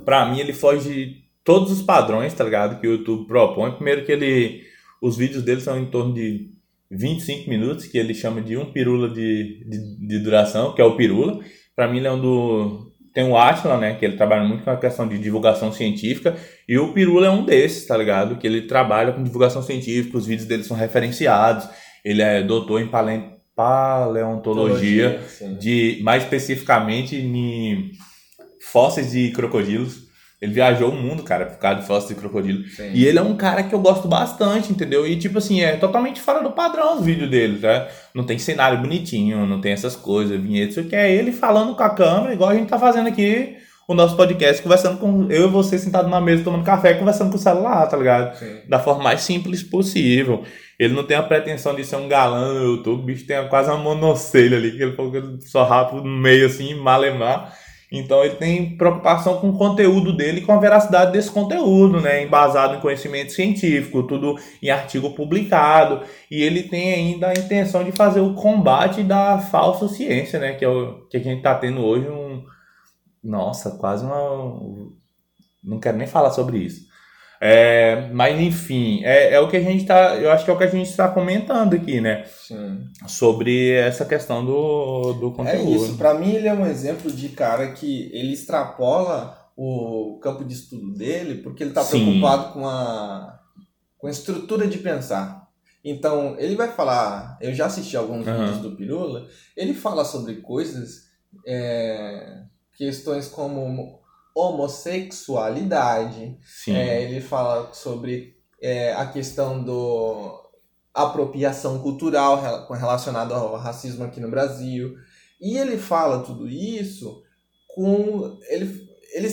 pra mim, ele foge de todos os padrões, tá ligado? Que o YouTube propõe. Primeiro que ele os vídeos dele são em torno de 25 minutos, que ele chama de um pirula de, de, de duração, que é o pirula. Para mim, ele é um do. Tem o Atila, né? Que ele trabalha muito com a questão de divulgação científica. E o Pirula é um desses, tá ligado? Que ele trabalha com divulgação científica, os vídeos dele são referenciados. Ele é doutor em paleontologia, de mais especificamente em fósseis de crocodilos. Ele viajou o mundo, cara, por causa de fóssil de crocodilo. Sim. E ele é um cara que eu gosto bastante, entendeu? E, tipo assim, é totalmente fora do padrão os vídeos dele, tá? Não tem cenário bonitinho, não tem essas coisas, vinhetas, isso que é ele falando com a câmera, igual a gente tá fazendo aqui o nosso podcast, conversando com eu e você sentado na mesa tomando café, conversando com o celular, tá ligado? Sim. Da forma mais simples possível. Ele não tem a pretensão de ser um galã no YouTube, o bicho tem quase uma monocelha ali, que ele falou que só rápido no meio assim, malemar. Então ele tem preocupação com o conteúdo dele com a veracidade desse conteúdo, né? Embasado em conhecimento científico, tudo em artigo publicado. E ele tem ainda a intenção de fazer o combate da falsa ciência, né? Que é o que a gente está tendo hoje um. Nossa, quase uma. Não quero nem falar sobre isso. É, mas enfim, é, é o que a gente está. Eu acho que é o que a gente está comentando aqui, né? Sim. Sobre essa questão do, do conteúdo. É isso. Para mim, ele é um exemplo de cara que ele extrapola o campo de estudo dele porque ele está preocupado com a, com a estrutura de pensar. Então, ele vai falar. Eu já assisti alguns uhum. vídeos do Pirula. Ele fala sobre coisas, é, questões como homossexualidade. É, ele fala sobre é, a questão do apropriação cultural relacionada ao racismo aqui no Brasil. E ele fala tudo isso com. Ele, ele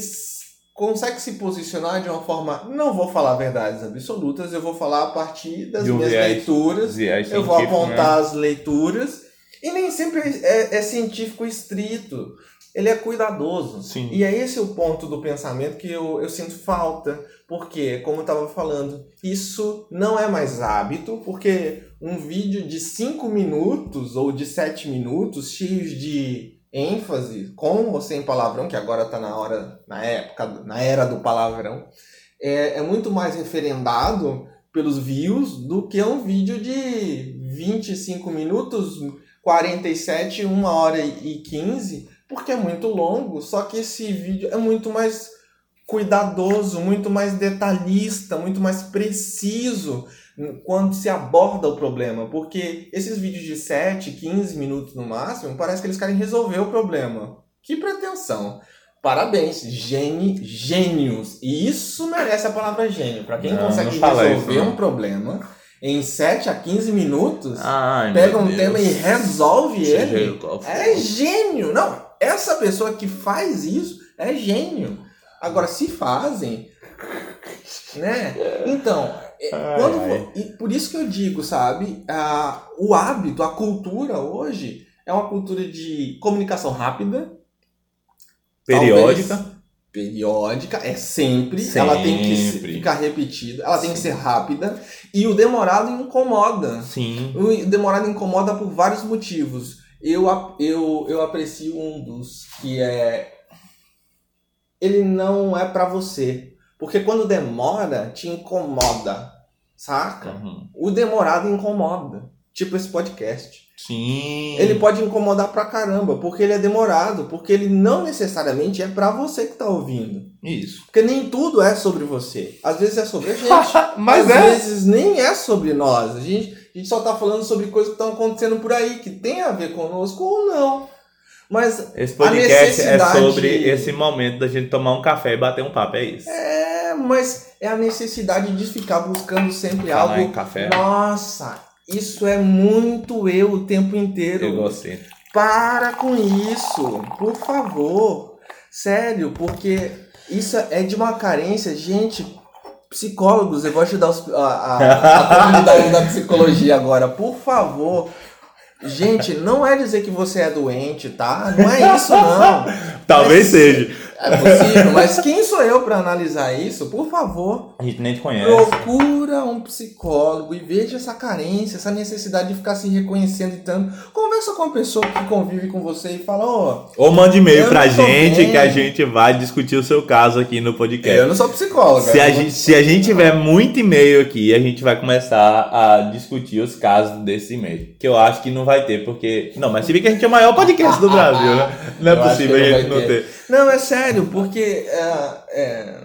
consegue se posicionar de uma forma. Não vou falar verdades absolutas, eu vou falar a partir das minhas viés, leituras. Viés eu vou apontar né? as leituras. E nem sempre é, é científico estrito ele é cuidadoso. Sim. E é esse o ponto do pensamento que eu, eu sinto falta. Porque, como eu estava falando, isso não é mais hábito, porque um vídeo de 5 minutos ou de 7 minutos, cheios de ênfase, com ou sem palavrão, que agora está na hora, na época, na era do palavrão, é, é muito mais referendado pelos views do que um vídeo de 25 minutos, 47, 1 hora e 15, porque é muito longo, só que esse vídeo é muito mais cuidadoso, muito mais detalhista, muito mais preciso quando se aborda o problema, porque esses vídeos de 7, 15 minutos no máximo, parece que eles querem resolver o problema. Que pretensão! Parabéns, gênio, gênios. E isso merece a palavra gênio. Para quem não, consegue não resolver isso, um problema em 7 a 15 minutos, Ai, pega um Deus. tema e resolve ele, é gênio. Não, essa pessoa que faz isso é gênio. Agora, se fazem, né? Então, é, ai, quando, ai. E por isso que eu digo, sabe, a, o hábito, a cultura hoje é uma cultura de comunicação rápida, periódica. Talvez, periódica, é sempre, sempre, ela tem que ficar repetida, ela tem Sim. que ser rápida, e o demorado incomoda. Sim. O demorado incomoda por vários motivos. Eu, eu, eu aprecio um dos que é ele não é para você. Porque quando demora, te incomoda. Saca? Uhum. O demorado incomoda. Tipo esse podcast. Sim. Ele pode incomodar pra caramba, porque ele é demorado, porque ele não necessariamente é pra você que tá ouvindo. Isso. Porque nem tudo é sobre você. Às vezes é sobre a gente. <laughs> Mas Às é. vezes nem é sobre nós. A gente, a gente só tá falando sobre coisas que estão acontecendo por aí, que tem a ver conosco ou não. Mas esse podcast é sobre esse momento da gente tomar um café e bater um papo, é isso. É, mas é a necessidade de ficar buscando sempre Falar algo. Em café. Nossa, isso é muito eu o tempo inteiro. Eu gostei. Para com isso, por favor. Sério, porque isso é de uma carência, gente. Psicólogos, eu vou ajudar os, a, a, <laughs> a comunidade da psicologia agora, por favor Gente, não é dizer que você é doente, tá? Não é isso, não. <laughs> Talvez seja. É possível, mas quem sou eu para analisar isso? Por favor. A gente nem te conhece. Procura um psicólogo e veja essa carência, essa necessidade de ficar se reconhecendo e tanto. Conversa com a pessoa que convive com você e fala, ó. Oh, Ou mande e-mail pra gente bem. que a gente vai discutir o seu caso aqui no podcast. Eu não sou psicólogo. Se a, gente, se a gente tiver muito e-mail aqui, a gente vai começar a discutir os casos desse e-mail. Que eu acho que não vai ter, porque. Não, mas se vê que a gente é o maior podcast do Brasil, né? Não é eu possível a gente não ter. ter. Não, é sério, porque. É, é,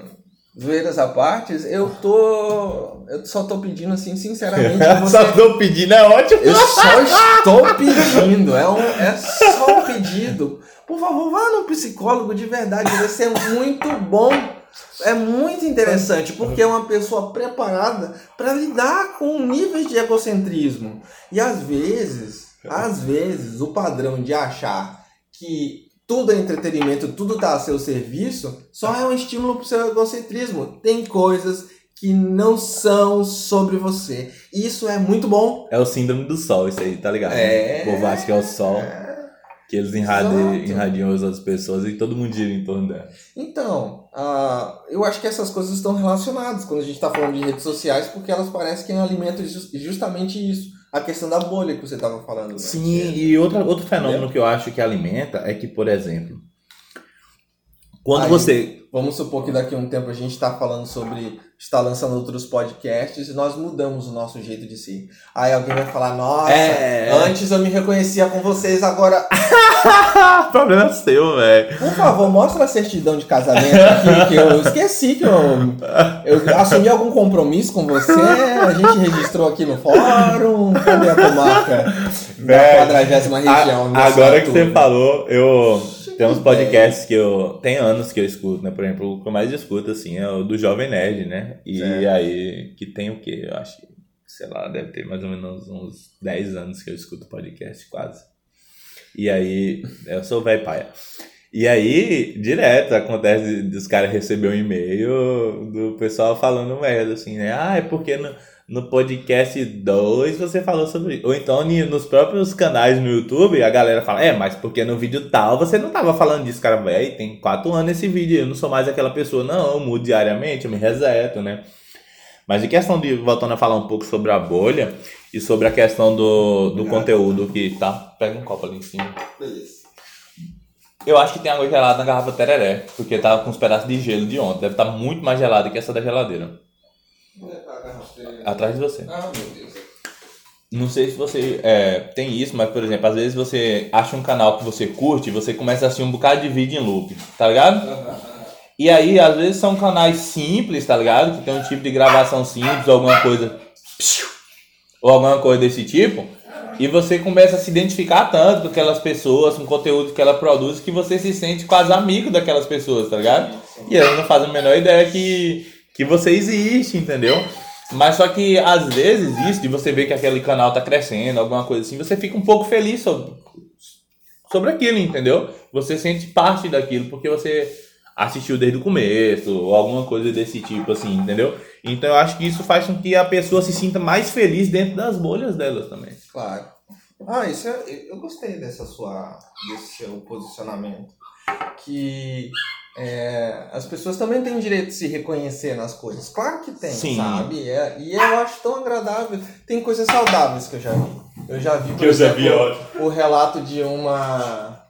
zoeiras à parte, eu tô. Eu só tô pedindo, assim, sinceramente. <laughs> Você... só tô pedindo, é ótimo. Eu só <laughs> estou pedindo, é, um, é só um pedido. Por favor, vá no psicólogo de verdade, vai ser muito bom. É muito interessante, porque é uma pessoa preparada para lidar com níveis de egocentrismo. E às vezes, às vezes, o padrão de achar que tudo é entretenimento, tudo está a seu serviço, só é um estímulo para o seu egocentrismo. Tem coisas que não são sobre você. Isso é muito bom. É o síndrome do sol, isso aí, tá ligado? É. O povo acha que é o sol. É. Que eles irradiam, irradiam as outras pessoas e todo mundo gira em torno dela. Então, uh, eu acho que essas coisas estão relacionadas quando a gente está falando de redes sociais, porque elas parecem que alimentam justamente isso a questão da bolha que você estava falando. Né? Sim, e outra, outro fenômeno que eu acho que alimenta é que, por exemplo, quando Aí, você. Vamos supor que daqui a um tempo a gente está falando sobre. está lançando outros podcasts e nós mudamos o nosso jeito de ser. Aí alguém vai falar: Nossa, é... antes eu me reconhecia com vocês, agora. <laughs> problema é seu, velho. Por favor, mostra a certidão de casamento aqui, que eu esqueci que eu, eu assumi algum compromisso com você. A gente registrou aqui no fórum. Cadê a comarca da 40 região? Agora que você falou, eu tem uns podcasts que eu. Tem anos que eu escuto, né? Por exemplo, o que eu mais escuto, assim, é o do Jovem Nerd, né? E aí, que tem o quê? Eu acho que, sei lá, deve ter mais ou menos uns 10 anos que eu escuto podcast, quase. E aí, eu sou velho paia. E aí, direto, acontece dos caras receber um e-mail do pessoal falando merda, assim, né? Ah, é porque não, no podcast 2 você falou sobre isso. Ou então nos próprios canais no YouTube a galera fala, é, mas porque no vídeo tal você não tava falando disso, cara, velho. Tem quatro anos esse vídeo, eu não sou mais aquela pessoa, não, eu mudo diariamente, eu me reseto, né? Mas em questão de, voltando a falar um pouco sobre a bolha e sobre a questão do, do conteúdo que tá. Pega um copo ali em cima. Beleza. Eu acho que tem água gelada na garrafa tereré, porque tava com uns pedaços de gelo de ontem. Deve estar tá muito mais gelada que essa da geladeira. Atrás de você. Ah, meu Deus. Não sei se você é, tem isso, mas por exemplo, às vezes você acha um canal que você curte e você começa a assistir um bocado de vídeo em loop, tá ligado? E aí, às vezes são canais simples, tá ligado? Que tem um tipo de gravação simples, ou alguma coisa. Ou alguma coisa desse tipo. E você começa a se identificar tanto com aquelas pessoas, com o conteúdo que ela produz, que você se sente quase amigo daquelas pessoas, tá ligado? E elas não fazem a menor ideia que, que você existe, entendeu? Mas só que às vezes isso, de você ver que aquele canal tá crescendo, alguma coisa assim, você fica um pouco feliz sobre, sobre aquilo, entendeu? Você sente parte daquilo, porque você assistiu desde o começo, ou alguma coisa desse tipo, assim, entendeu? Então eu acho que isso faz com que a pessoa se sinta mais feliz dentro das bolhas delas também. Claro. Ah, isso é, eu gostei dessa sua, desse seu posicionamento. Que é, as pessoas também têm direito de se reconhecer nas coisas. Claro que tem, Sim. sabe? É, e eu acho tão agradável. Tem coisas saudáveis que eu já vi. Eu já vi, por exemplo, eu vi, o relato de uma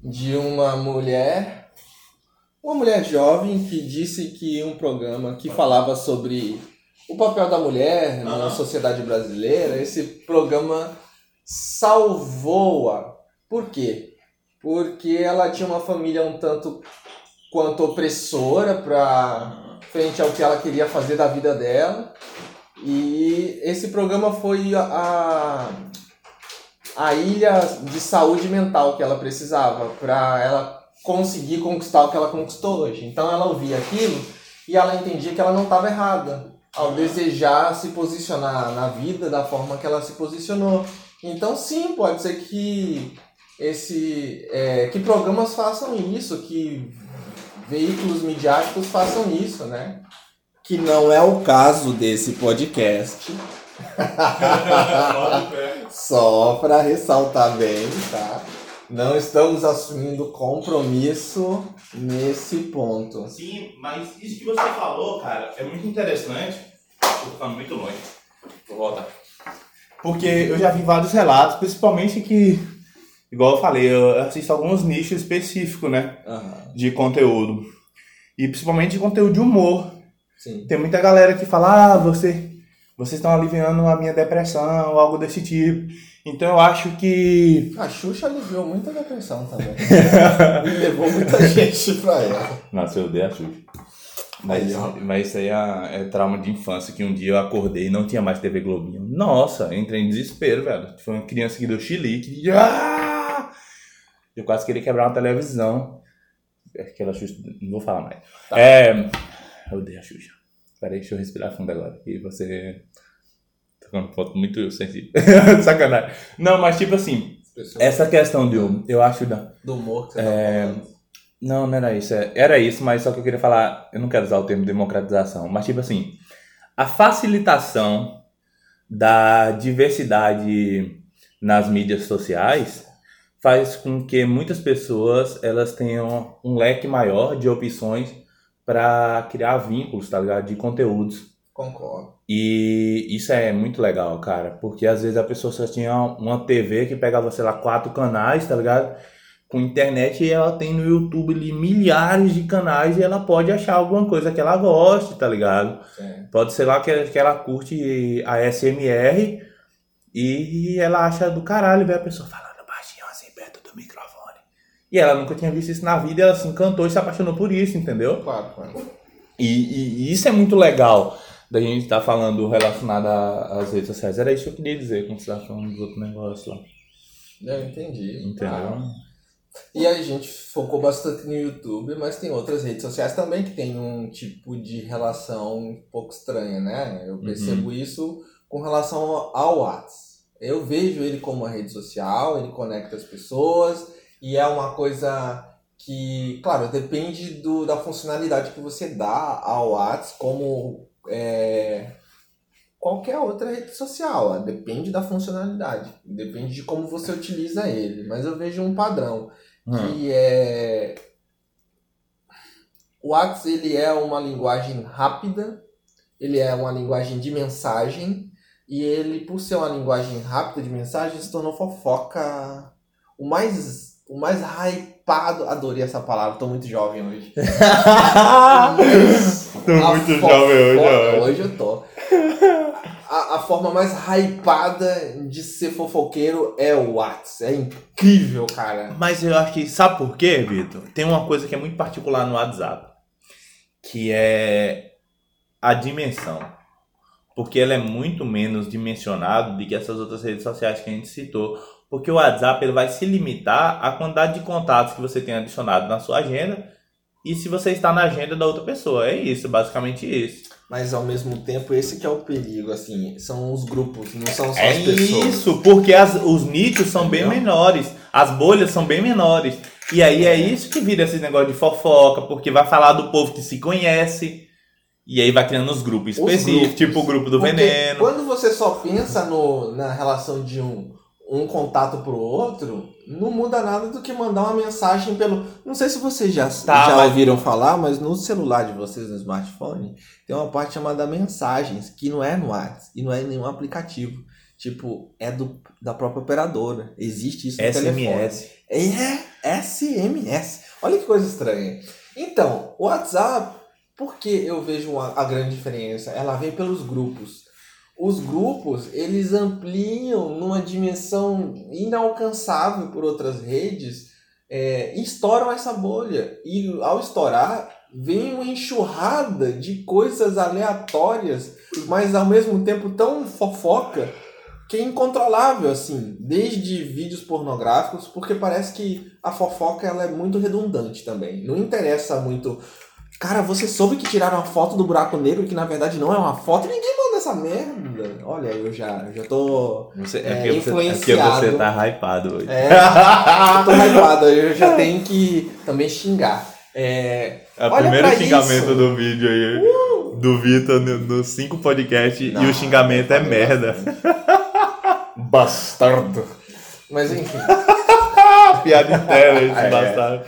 de uma mulher, uma mulher jovem que disse que um programa que falava sobre o papel da mulher na sociedade brasileira, esse programa salvou-a. Por quê? Porque ela tinha uma família um tanto quanto opressora para frente ao que ela queria fazer da vida dela. E esse programa foi a, a ilha de saúde mental que ela precisava para ela conseguir conquistar o que ela conquistou hoje. Então ela ouvia aquilo e ela entendia que ela não estava errada ao desejar se posicionar na vida da forma que ela se posicionou. Então sim, pode ser que esse é, que programas façam isso, que veículos midiáticos façam isso, né? Que não é o caso desse podcast. <laughs> Só para ressaltar bem, tá? Não estamos assumindo compromisso nesse ponto. Sim, mas isso que você falou, cara, é muito interessante. Tô ficando muito longe. Vou voltar. Porque eu já vi vários relatos, principalmente que igual eu falei, eu assisto alguns nichos específicos, né? Uhum. De conteúdo. E principalmente de conteúdo de humor. Sim. Tem muita galera que fala, ah, você, vocês estão aliviando a minha depressão, ou algo desse tipo. Então eu acho que. A Xuxa aliviou muita depressão também. <laughs> e levou muita gente pra ela. Nossa, eu odeio a Xuxa. Mas, aí, mas isso aí é, é, trauma de infância, que um dia eu acordei e não tinha mais TV Globinho. Nossa, entrei em desespero, velho. Foi uma criança que deu chilique. Ah! Eu quase queria quebrar uma televisão. Aquela Xuxa. Não vou falar mais. Tá. É. Eu odeio a Xuxa. Peraí, deixa eu respirar fundo agora. E você. Tá com uma foto muito sensível. <laughs> Sacanagem. Não, mas tipo assim. Essa questão de. Eu acho. Da, do humor que você é, tá Não, não era isso. É, era isso, mas só que eu queria falar. Eu não quero usar o termo democratização, mas tipo assim. A facilitação da diversidade nas mídias sociais faz com que muitas pessoas elas tenham um leque maior de opções para criar vínculos, tá ligado? De conteúdos. Concordo. E isso é muito legal, cara, porque às vezes a pessoa só tinha uma TV que pegava, sei lá, quatro canais, tá ligado? Com internet e ela tem no YouTube ali milhares de canais e ela pode achar alguma coisa que ela goste, tá ligado? Sim. Pode ser lá que, que ela curte a SMR e ela acha do caralho ver a pessoa falar e ela nunca tinha visto isso na vida, e ela se encantou e se apaixonou por isso, entendeu? Claro, claro. E, e, e isso é muito legal da gente estar tá falando relacionado às redes sociais. Era isso que eu queria dizer quando você estava falando dos outros negócios lá. Eu entendi. Entendeu? Ah. E a gente focou bastante no YouTube, mas tem outras redes sociais também que tem um tipo de relação um pouco estranha, né? Eu percebo uhum. isso com relação ao WhatsApp. Eu vejo ele como uma rede social, ele conecta as pessoas, e é uma coisa que, claro, depende do, da funcionalidade que você dá ao WhatsApp, como é, qualquer outra rede social. ó. Depende da funcionalidade. Depende de como você utiliza ele. Mas eu vejo um padrão. Hum. Que é. O WhatsApp ele é uma linguagem rápida, ele é uma linguagem de mensagem, e ele, por ser uma linguagem rápida de mensagem, se tornou fofoca o mais, o mais hypado. Adorei essa palavra, tô muito jovem hoje. <laughs> Tô a muito jovem hoje, ó. Hoje eu tô. A, a forma mais hypada de ser fofoqueiro é o WhatsApp. É incrível, cara. Mas eu acho que, sabe por quê, Vitor? Tem uma coisa que é muito particular no WhatsApp, que é a dimensão. Porque ela é muito menos dimensionado do que essas outras redes sociais que a gente citou. Porque o WhatsApp ele vai se limitar à quantidade de contatos que você tem adicionado na sua agenda e se você está na agenda da outra pessoa. É isso, basicamente isso. Mas ao mesmo tempo, esse que é o perigo, assim, são os grupos, não são só É as pessoas. isso, porque as- os nichos são bem menores, as bolhas são bem menores. E aí é isso que vira esse negócio de fofoca, porque vai falar do povo que se conhece. E aí vai criando os grupos Os específicos, grupos. tipo o grupo do Porque veneno. Quando você só pensa no, na relação de um, um contato pro outro, não muda nada do que mandar uma mensagem pelo. Não sei se vocês já, Tá, já mas- ouviram falar, mas no celular de vocês, no smartphone, tem uma parte chamada mensagens, que não é no WhatsApp e não é em nenhum aplicativo. Tipo, é do, da própria operadora. Existe isso no telefone. SMS. É SMS. Olha que coisa estranha. Então, o WhatsApp, por que eu vejo uma- a grande diferença? Ela vem pelos grupos. Os grupos, eles ampliam numa dimensão inalcançável por outras redes é, estouram essa bolha. E ao estourar, vem uma enxurrada de coisas aleatórias, mas ao mesmo tempo tão fofoca que é incontrolável, assim, desde vídeos pornográficos, porque parece que a fofoca ela é muito redundante também. Não interessa muito. Cara, você soube que tiraram a foto do buraco negro, que na verdade não é uma foto, ninguém manda essa merda. Olha, eu já, eu já tô. Você, é, É, porque você, é porque influenciado. você tá hypado hoje. É, eu tô hypado, eu já tenho que também xingar. É, É o primeiro xingamento isso. Uh! do vídeo aí. Do Vitor no- nos cinco podcasts. e o xingamento é merda. <laughs> Bastardo. Mas enfim. <laughs> Piada interna, esse É. bastardo.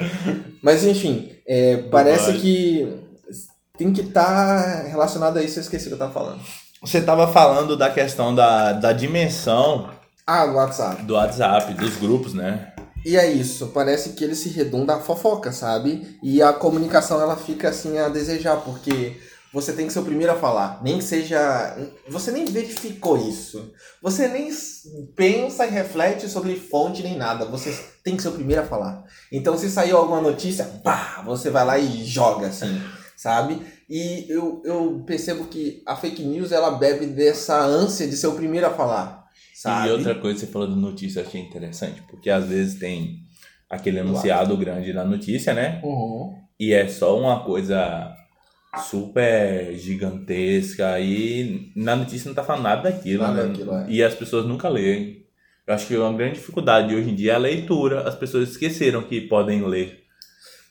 Mas enfim, é, parece que tem que estar relacionado a isso, eu esqueci o que eu tava falando. Você tava falando da questão da, da dimensão Ah, o WhatsApp. do WhatsApp, dos grupos, né? E é isso, parece que ele se redunda a fofoca, sabe? E a comunicação ela fica assim a desejar, porque você tem que ser o primeiro a falar. Nem que seja. Você nem verificou isso. Você nem pensa e reflete sobre fonte nem nada. Você tem que ser o primeiro a falar. Então, se saiu alguma notícia, pá, você vai lá e joga, assim, sabe? E eu, eu percebo que a fake news ela bebe dessa ânsia de ser o primeiro a falar. Sabe? E outra coisa que você falou de notícia, eu achei interessante, porque às vezes tem aquele anunciado grande na notícia, né? Uhum. E é só uma coisa super gigantesca e na notícia não tá falando nada daquilo, Nada né? daquilo, é. E as pessoas nunca leem. Eu acho que uma grande dificuldade hoje em dia é a leitura. As pessoas esqueceram que podem ler.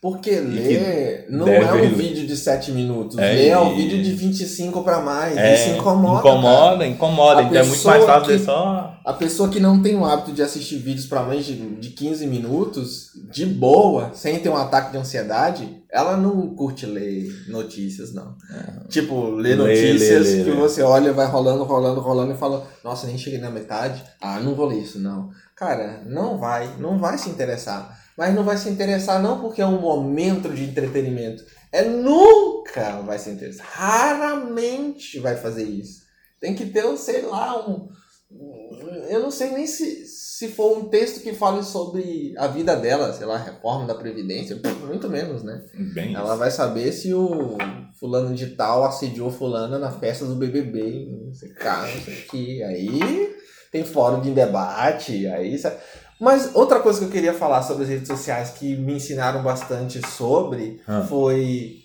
Porque ler não é um ler. vídeo de 7 minutos. É, ler é um vídeo de 25 para mais. É, Isso incomoda. Incomoda, cara. incomoda. A Então é muito mais fácil que- só. A pessoa que não tem o hábito de assistir vídeos para mais de, de 15 minutos, de boa, sem ter um ataque de ansiedade, ela não curte ler notícias, não. Tipo, ler notícias lê, lê, que lê. você olha, vai rolando, rolando, rolando e fala, nossa, nem cheguei na metade. Ah, não vou ler isso, não. Cara, não vai, não vai se interessar. Mas não vai se interessar não porque é um momento de entretenimento. É nunca vai se interessar. Raramente vai fazer isso. Tem que ter, sei lá, um. Eu não sei nem se, se for um texto que fale sobre a vida dela, sei lá, reforma da Previdência, muito menos, né? Bem Ela vai saber se o fulano de tal assediou fulana na festa do BBB, não sei cá, não sei o que. Aí tem fórum de debate, aí... Mas outra coisa que eu queria falar sobre as redes sociais que me ensinaram bastante sobre Ah. foi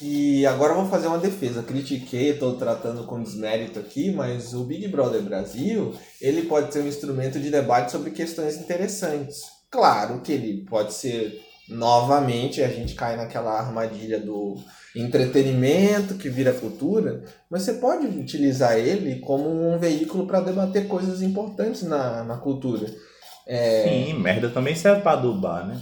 que agora eu vou fazer uma defesa. Critiquei, estou tratando com desmérito aqui, mas o Big Brother Brasil, ele pode ser um instrumento de debate sobre questões interessantes. Claro que ele pode ser novamente a gente cai naquela armadilha do entretenimento que vira cultura, mas você pode utilizar ele como um veículo para debater coisas importantes na, na cultura. É... Sim, merda também serve para adubar, né?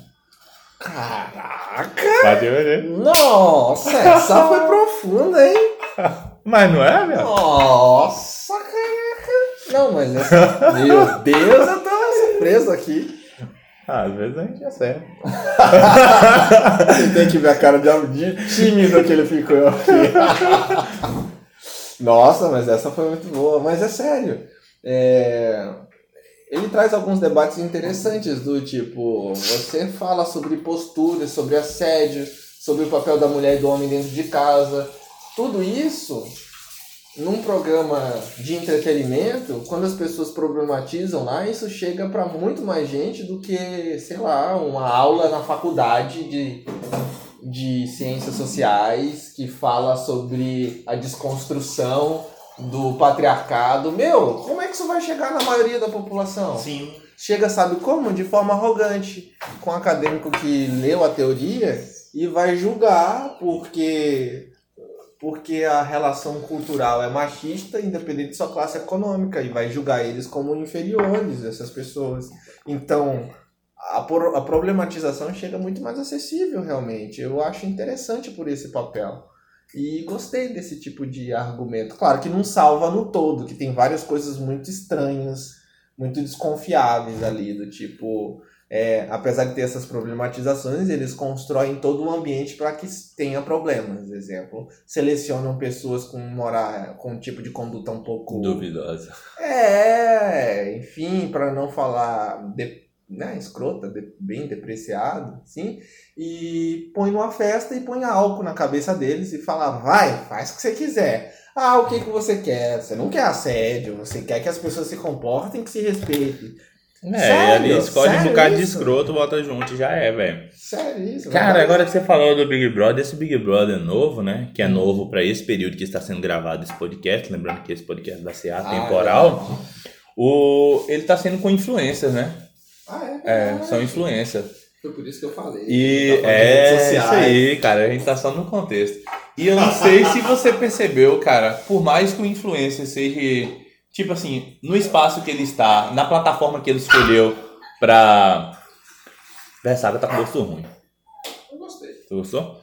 Caraca! Bateu, né? Nossa, essa foi profunda, hein? <laughs> Mas não é, meu? Nossa, caraca! Não, mas essa... Meu Deus, eu tô surpreso aqui. Ah, às vezes a gente acerta. Você <laughs> tem que ver a cara de, tímido que ele ficou aqui. <laughs> Nossa, mas essa foi muito boa. Mas é sério. É... Ele traz alguns debates interessantes do tipo, você fala sobre posturas, sobre assédio, sobre o papel da mulher e do homem dentro de casa. Tudo isso num programa de entretenimento, quando as pessoas problematizam lá, isso chega para muito mais gente do que, sei lá, uma aula na faculdade de, de ciências sociais que fala sobre a desconstrução do patriarcado. Meu, como é que isso vai chegar na maioria da população? Sim. Chega, sabe como? De forma arrogante, com um acadêmico que leu a teoria e vai julgar porque porque a relação cultural é machista, independente de sua classe econômica, e vai julgar eles como inferiores, essas pessoas. Então, a, a problematização chega muito mais acessível, realmente. Eu acho interessante por esse papel. E gostei desse tipo de argumento. Claro que não salva no todo, que tem várias coisas muito estranhas, muito desconfiáveis ali, do tipo é, apesar de ter essas problematizações, eles constroem todo um ambiente para que tenha problemas. Exemplo, selecionam pessoas com morar com um tipo de conduta um pouco duvidosa. É, enfim, para não falar de, né, escrota, de, bem depreciado, sim, e põe numa festa e põe álcool na cabeça deles e fala: "Vai, faz o que você quiser". Ah, o que, que você quer? Você não quer assédio, você quer que as pessoas se comportem, que se respeitem. É, Sério? ali escolhe Sério um bocado de escroto, bota junto e já é, velho. Sério isso? Cara, agora que você falou do Big Brother, esse Big Brother novo, né? Que é hum. novo para esse período que está sendo gravado esse podcast, lembrando que esse podcast vai ser atemporal. Ah, é. o, ele tá sendo com influências, né? Ah, é? É, são influências. Foi por isso que eu falei. E tá é isso aí, cara. A gente tá só no contexto. E eu não sei se você percebeu, cara, por mais que o influencer seja tipo assim, no espaço que ele está, na plataforma que ele escolheu pra. Versário tá com gosto ruim. Eu gostei. Tu gostou?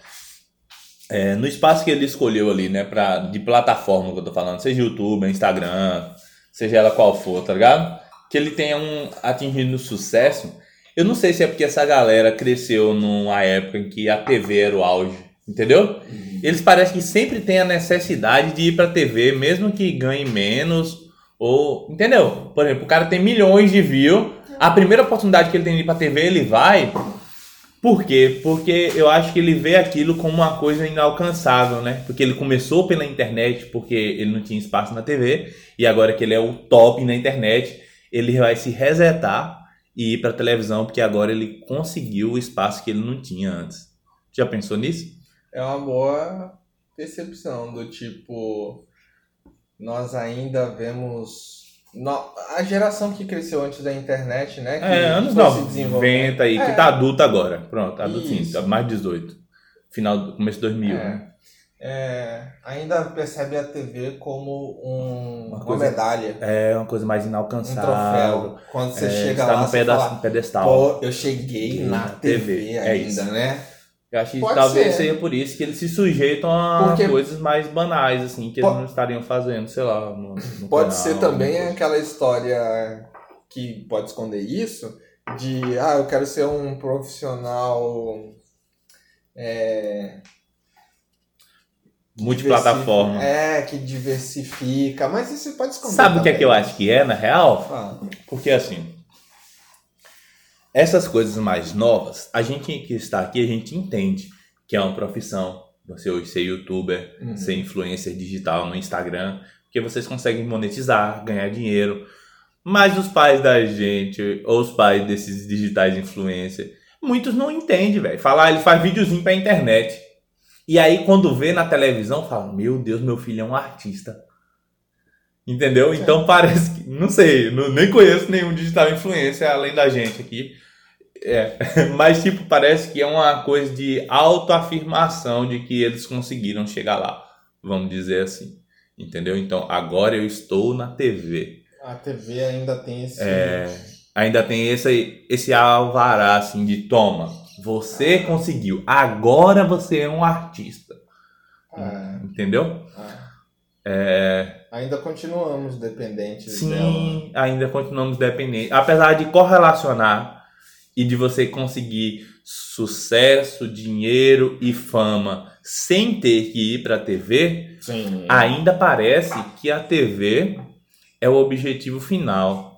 É, no espaço que ele escolheu ali, né, pra, de plataforma que eu tô falando, seja YouTube, Instagram, seja ela qual for, tá ligado? Que ele tenha um atingido sucesso. Eu não sei se é porque essa galera cresceu numa época em que a TV era o auge, entendeu? Uhum. Eles parecem que sempre têm a necessidade de ir pra TV, mesmo que ganhe menos ou, entendeu? Por exemplo, o cara tem milhões de views, a primeira oportunidade que ele tem de ir pra TV, ele vai. Por quê? Porque eu acho que ele vê aquilo como uma coisa inalcançável, né? Porque ele começou pela internet, porque ele não tinha espaço na TV, e agora que ele é o top na internet, ele vai se resetar e ir pra televisão, porque agora ele conseguiu o espaço que ele não tinha antes. Já pensou nisso? É uma boa percepção do tipo nós ainda vemos a geração que cresceu antes da internet, né? Que é, anos 90 aí, é. que tá adulto agora. Pronto, adulto sim, tá mais de 18. Final, começo de 2000, é. né? É, ainda percebe a TV como um, uma, coisa, uma, medalha. É, uma coisa mais inalcançável. Um troféu. Quando você é, chega lá, no, você fala, pedestal. Pô, eu cheguei na TV, TV é ainda, né? Eu acho que Pode talvez ser. seja por isso que eles se sujeitam a Porque... coisas mais banais, assim, que eles não estariam fazendo, sei lá. No, no <laughs> pode canal, ser também aquela história que pode esconder isso, de ah, eu quero ser um profissional. É, multiplataforma. É, que diversifica, mas isso pode esconder. Sabe o que é que eu acho que é, na real? Ah. Porque assim, essas coisas mais novas, a gente que está aqui, a gente entende que é uma profissão. Você hoje ser youtuber, uhum. ser influencer digital no Instagram, porque vocês conseguem monetizar, ganhar dinheiro. Mas os pais da gente, ou os pais desses digitais influencers, muitos não entendem, velho. Falar, ele faz videozinho pra internet. E aí, quando vê na televisão, fala: Meu Deus, meu filho é um artista. Entendeu? Então <laughs> parece que. Não sei, não, nem conheço nenhum digital influencer além da gente aqui É, <laughs> mas tipo, parece que é uma coisa de autoafirmação de que eles conseguiram chegar lá, vamos dizer assim. Entendeu? Então, agora eu estou na TV. A TV ainda tem esse. É, ainda tem esse, esse alvará assim de toma. Você conseguiu. Agora você é um artista. Ah, Entendeu? ah. É, Ainda continuamos dependentes dela. sim, ainda continuamos dependentes. Apesar de correlacionar e de você conseguir sucesso, dinheiro e fama sem ter que ir para a TV, Sim. ainda parece que a TV é o objetivo final.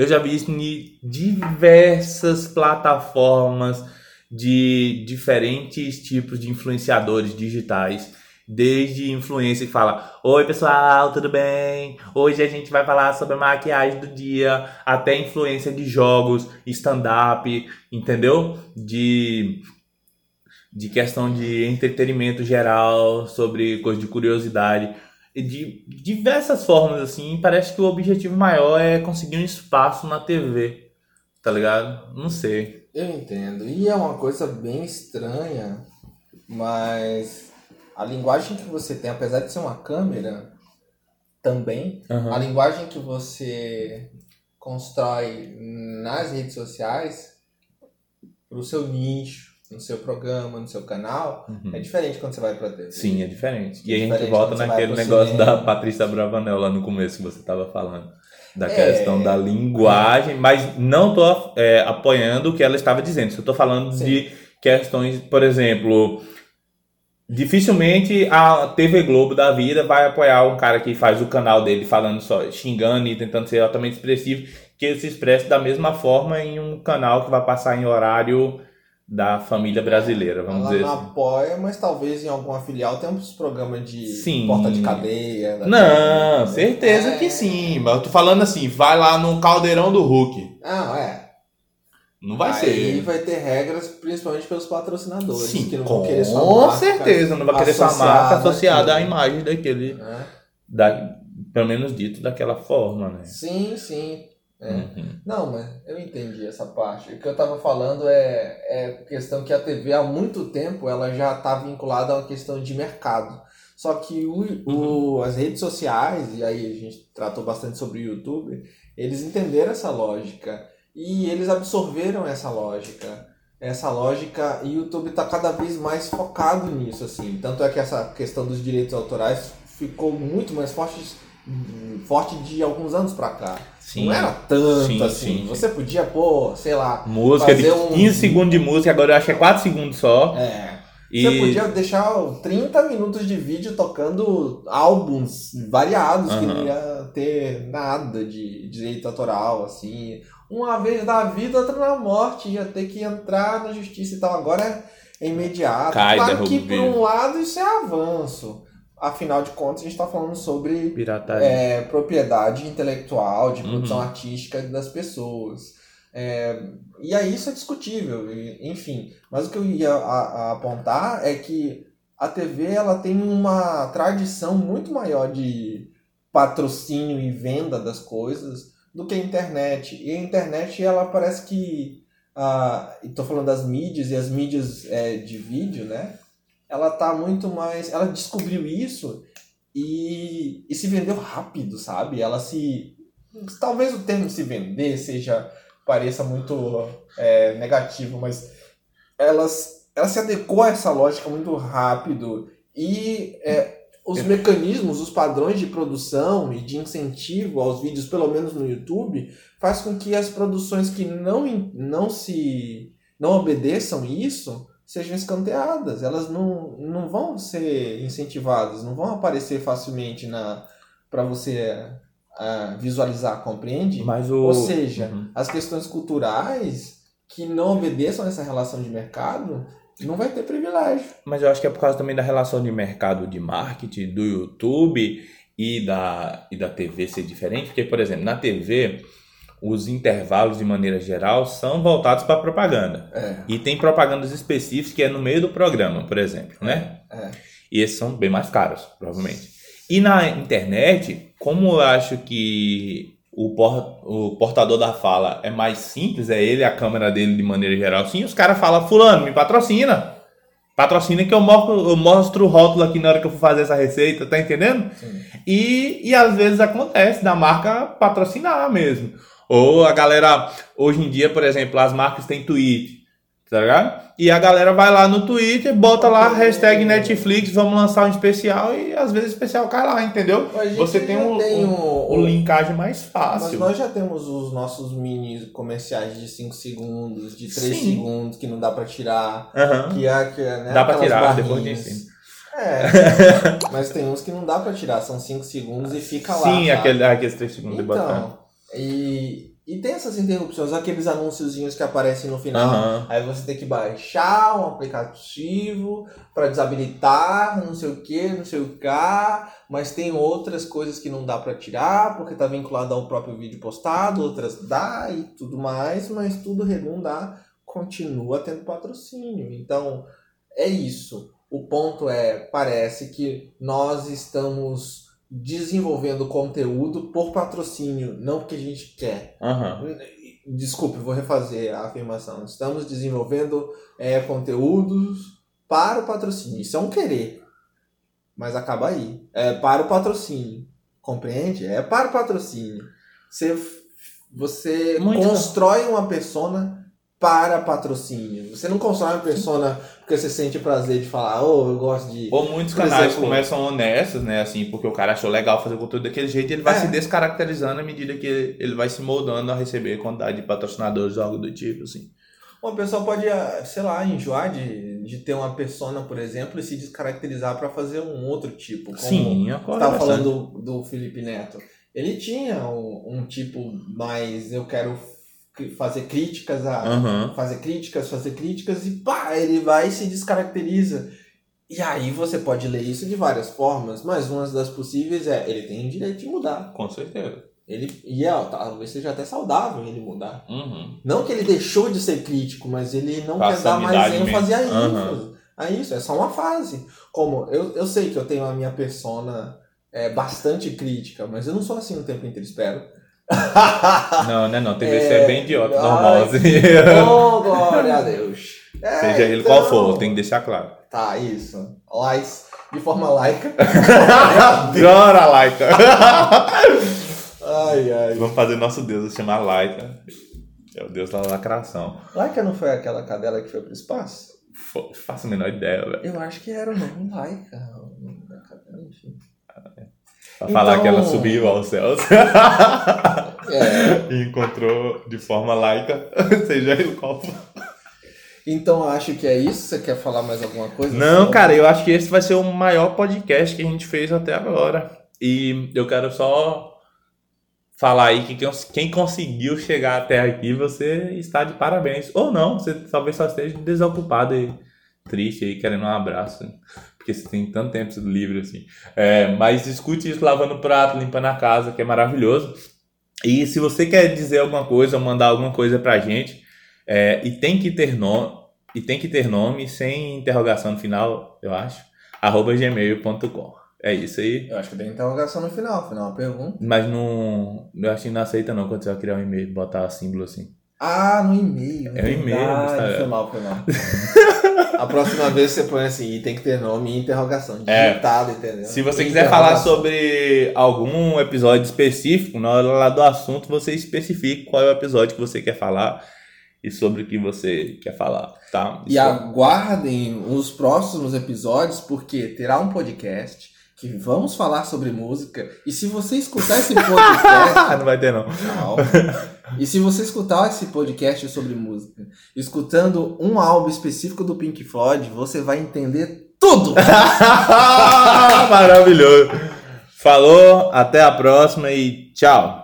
Eu já vi isso em diversas plataformas de diferentes tipos de influenciadores digitais. Desde influência que fala: Oi pessoal, tudo bem? Hoje a gente vai falar sobre a maquiagem do dia, até influência de jogos, stand-up, entendeu? De de questão de entretenimento geral, sobre coisa de curiosidade, de diversas formas assim, parece que o objetivo maior é conseguir um espaço na TV, tá ligado? Não sei. Eu entendo. E é uma coisa bem estranha, mas a linguagem que você tem, apesar de ser uma câmera, também, a linguagem que você constrói nas redes sociais para o seu nicho, no seu programa, no seu canal, Uhum. é diferente quando você vai para TV. Sim, é diferente. E É a gente volta naquele negócio cinema. da Patrícia Bravanel lá no começo que você tava falando. Da É. questão da linguagem, mas não tô é, apoiando o que ela estava dizendo. Eu tô falando Sim. de questões, por exemplo, dificilmente a TV Globo da vida vai apoiar um cara que faz o canal dele falando só, xingando e tentando ser altamente expressivo, que ele se expresse da mesma forma em um canal que vai passar em horário da família brasileira, vamos Ela dizer não assim. apoia, mas talvez em alguma filial tenha uns programas de Sim. porta de cadeia. da- Não, certeza É. que sim. Mas eu tô falando assim, vai lá no caldeirão do Hulk. Não, é. Não vai Aí ser. vai ter regras, principalmente pelos patrocinadores. Sim, que não vão com querer sua marca, certeza. Não vai querer sua marca associada à àquilo. imagem daquele. né? Da, pelo menos dito daquela forma, né? Sim, sim. É. Uhum. Não, mas eu entendi essa parte. O que eu tava falando é, é questão que a TV há muito tempo ela já está vinculada a uma questão de mercado. Só que o, o- as redes sociais, e aí a gente tratou bastante sobre o YouTube, eles entenderam essa lógica e eles absorveram essa lógica. Essa lógica e o YouTube está cada vez mais focado nisso, assim. Tanto é que essa questão dos direitos autorais ficou muito mais forte, forte de alguns anos pra cá. Sim. Não era tanto Sim, assim. sim. Você podia pôr, sei lá. Música de Fazer um- 15 segundos de música, agora eu acho que é 4 segundos só. É, E Você podia deixar 30 minutos de vídeo tocando álbuns variados que Aham. não ia ter nada de direito autoral, assim. Uma vez na vida, outra na morte, ia ter que entrar na justiça e tal. Agora é imediato. Cai, claro que por um lado isso é avanço. Afinal de contas, a gente está falando sobre é, propriedade intelectual, de produção Uhum. artística das pessoas. É, e aí isso é discutível, enfim. Mas o que eu ia a- a apontar é que a TV ela tem uma tradição muito maior de patrocínio e venda das coisas do que a internet. E a internet ela parece que ah, estou falando das mídias e as mídias é, de vídeo, né? Ela tá muito mais, ela descobriu isso e, e se vendeu rápido, sabe? Ela se. Talvez o termo se vender seja pareça muito é, negativo, mas elas, ela se adequou a essa lógica muito rápido e é, os mecanismos, os padrões de produção e de incentivo aos vídeos, pelo menos no YouTube, faz com que as produções que não, não se não obedeçam isso sejam escanteadas. Elas não, não vão ser incentivadas, não vão aparecer facilmente na para você ah, visualizar, compreende? Mas o. Ou seja, Uhum. as questões culturais que não obedeçam a essa relação de mercado não vai ter privilégio. Mas eu acho que é por causa também da relação de mercado de marketing do YouTube e da, e da TV ser diferente. Porque, por exemplo, na TV, os intervalos, de maneira geral, são voltados para propaganda. É, E tem propagandas específicas que é no meio do programa, por exemplo, né? é. E esses são bem mais caros, provavelmente. E na internet, como eu acho que o, por, o portador da fala é mais simples, é ele, a câmera dele de maneira geral, sim, os caras falam, fulano, me patrocina. Patrocina que eu mostro, eu mostro o rótulo aqui na hora que eu for fazer essa receita, tá entendendo? Sim. E, e às vezes acontece da marca patrocinar mesmo. Ou a galera, hoje em dia, por exemplo, as marcas têm tweet, tá ligado? E a galera vai lá no Twitter, bota lá hashtag Netflix, vamos lançar um especial e às vezes o especial cai lá, entendeu? Você tem um, tem um, o- um linkagem mais Mas fácil. nós já temos os nossos mini comerciais de 5 segundos, de 3 Sim. segundos, que não dá pra tirar. Aham. Que é, que né, Dá pra tirar, depois barrinhas. de ensino. É, <laughs> mas tem uns que não dá pra tirar, são 5 segundos e fica lá. Sim, sabe? aquele, aqueles três segundos de botar. E, e tem essas interrupções, aqueles anunciozinhos que aparecem no final. Aham. Aí você tem que baixar um aplicativo para desabilitar, não sei o que, não sei o que, mas tem outras coisas que não dá para tirar porque tá vinculado ao próprio vídeo postado, outras dá e tudo mais, mas tudo redundar continua tendo patrocínio. Então, é isso. O ponto é, parece que nós estamos desenvolvendo conteúdo por patrocínio, não porque a gente quer. Aham. Desculpe, vou refazer a afirmação. Estamos desenvolvendo é, conteúdos para o patrocínio. Isso é um querer. Mas acaba aí. É para o patrocínio. Compreende? É para o patrocínio. Você, você Muito. constrói uma persona para patrocínio. Você não constrói uma persona porque você sente prazer de falar, oh, eu gosto de. Ou muitos canais exemplo- começam honestos, né? Assim, porque o cara achou legal fazer conteúdo daquele jeito e ele vai É. se descaracterizando à medida que ele vai se moldando a receber quantidade de patrocinadores ou algo do tipo, assim. Uma pessoa pode, ah, sei lá, enjoar de, de ter uma persona, por exemplo, e se descaracterizar para fazer um outro tipo. Como Sim, ocorre estava falando do, do Felipe Neto. Ele tinha um, um tipo mais eu quero fazer críticas a Aham. fazer críticas, fazer críticas e pá, ele vai e se descaracteriza. E aí você pode ler isso de várias formas, mas uma das possíveis é ele tem o direito de mudar. Com certeza. Ele e é, talvez seja até saudável ele mudar. Uhum. Não que ele deixou de ser crítico, mas ele não Passa quer dar mais ênfase a isso. A isso, é só uma fase. Como eu, eu sei que eu tenho a minha persona é, bastante crítica, mas eu não sou assim o tempo inteiro, espero. Não, né? Não, tem que É, ser bem idiota, ai, normal, assim. oh, glória a <laughs> Deus. É, Seja ele então- qual for, tem que deixar claro. Tá, isso. Lais, de forma laica. <laughs> Adora Laika! ai, ai. Vamos fazer nosso Deus chamar Laika. É o Deus da lacração. Laica não foi aquela cadela que foi pro espaço? Faço a menor ideia, velho. Eu acho que era o nome Laica. o nome da cadela, enfim. Pra falar Então- que ela subiu aos céus <laughs> É. e encontrou de forma laica, <laughs> seja ele qual for. Então acho que é isso. Você quer falar mais alguma coisa? Não, cara, eu acho que esse vai ser o maior podcast que a gente fez até agora. E eu quero só falar aí que quem conseguiu chegar até aqui, você está de parabéns. Ou não, você talvez só esteja desocupado e triste aí, querendo um abraço. Porque você tem tanto tempo livre assim. É, mas escute isso lavando prato, limpando a casa, que é maravilhoso. E se você quer dizer alguma coisa, ou mandar alguma coisa pra gente, é, e tem que ter nome, e tem que ter nome sem interrogação no final, eu acho, arroba gmail.com. É isso aí. Eu acho que tem interrogação no final. Final uma pergunta. Mas não. Eu acho que não aceita não quando você vai criar um e-mail, botar símbolo assim. Ah, no e-mail. É o e-mail. Gustavo. Foi mal, foi mal. <laughs> A próxima vez você põe assim, e tem que ter nome e interrogação. É. Digitado, entendeu? Se você quiser falar sobre algum episódio específico, na hora lá do assunto, você especifica qual é o episódio que você quer falar e sobre o que você quer falar, tá? E Isso- aguardem os próximos episódios, porque terá um podcast que vamos falar sobre música. E se você escutar esse podcast. Ah, <laughs> não vai ter não. Calma. E se você escutar esse podcast sobre música, escutando um álbum específico do Pink Floyd, você vai entender tudo! <laughs> Maravilhoso. Falou, até a próxima e tchau.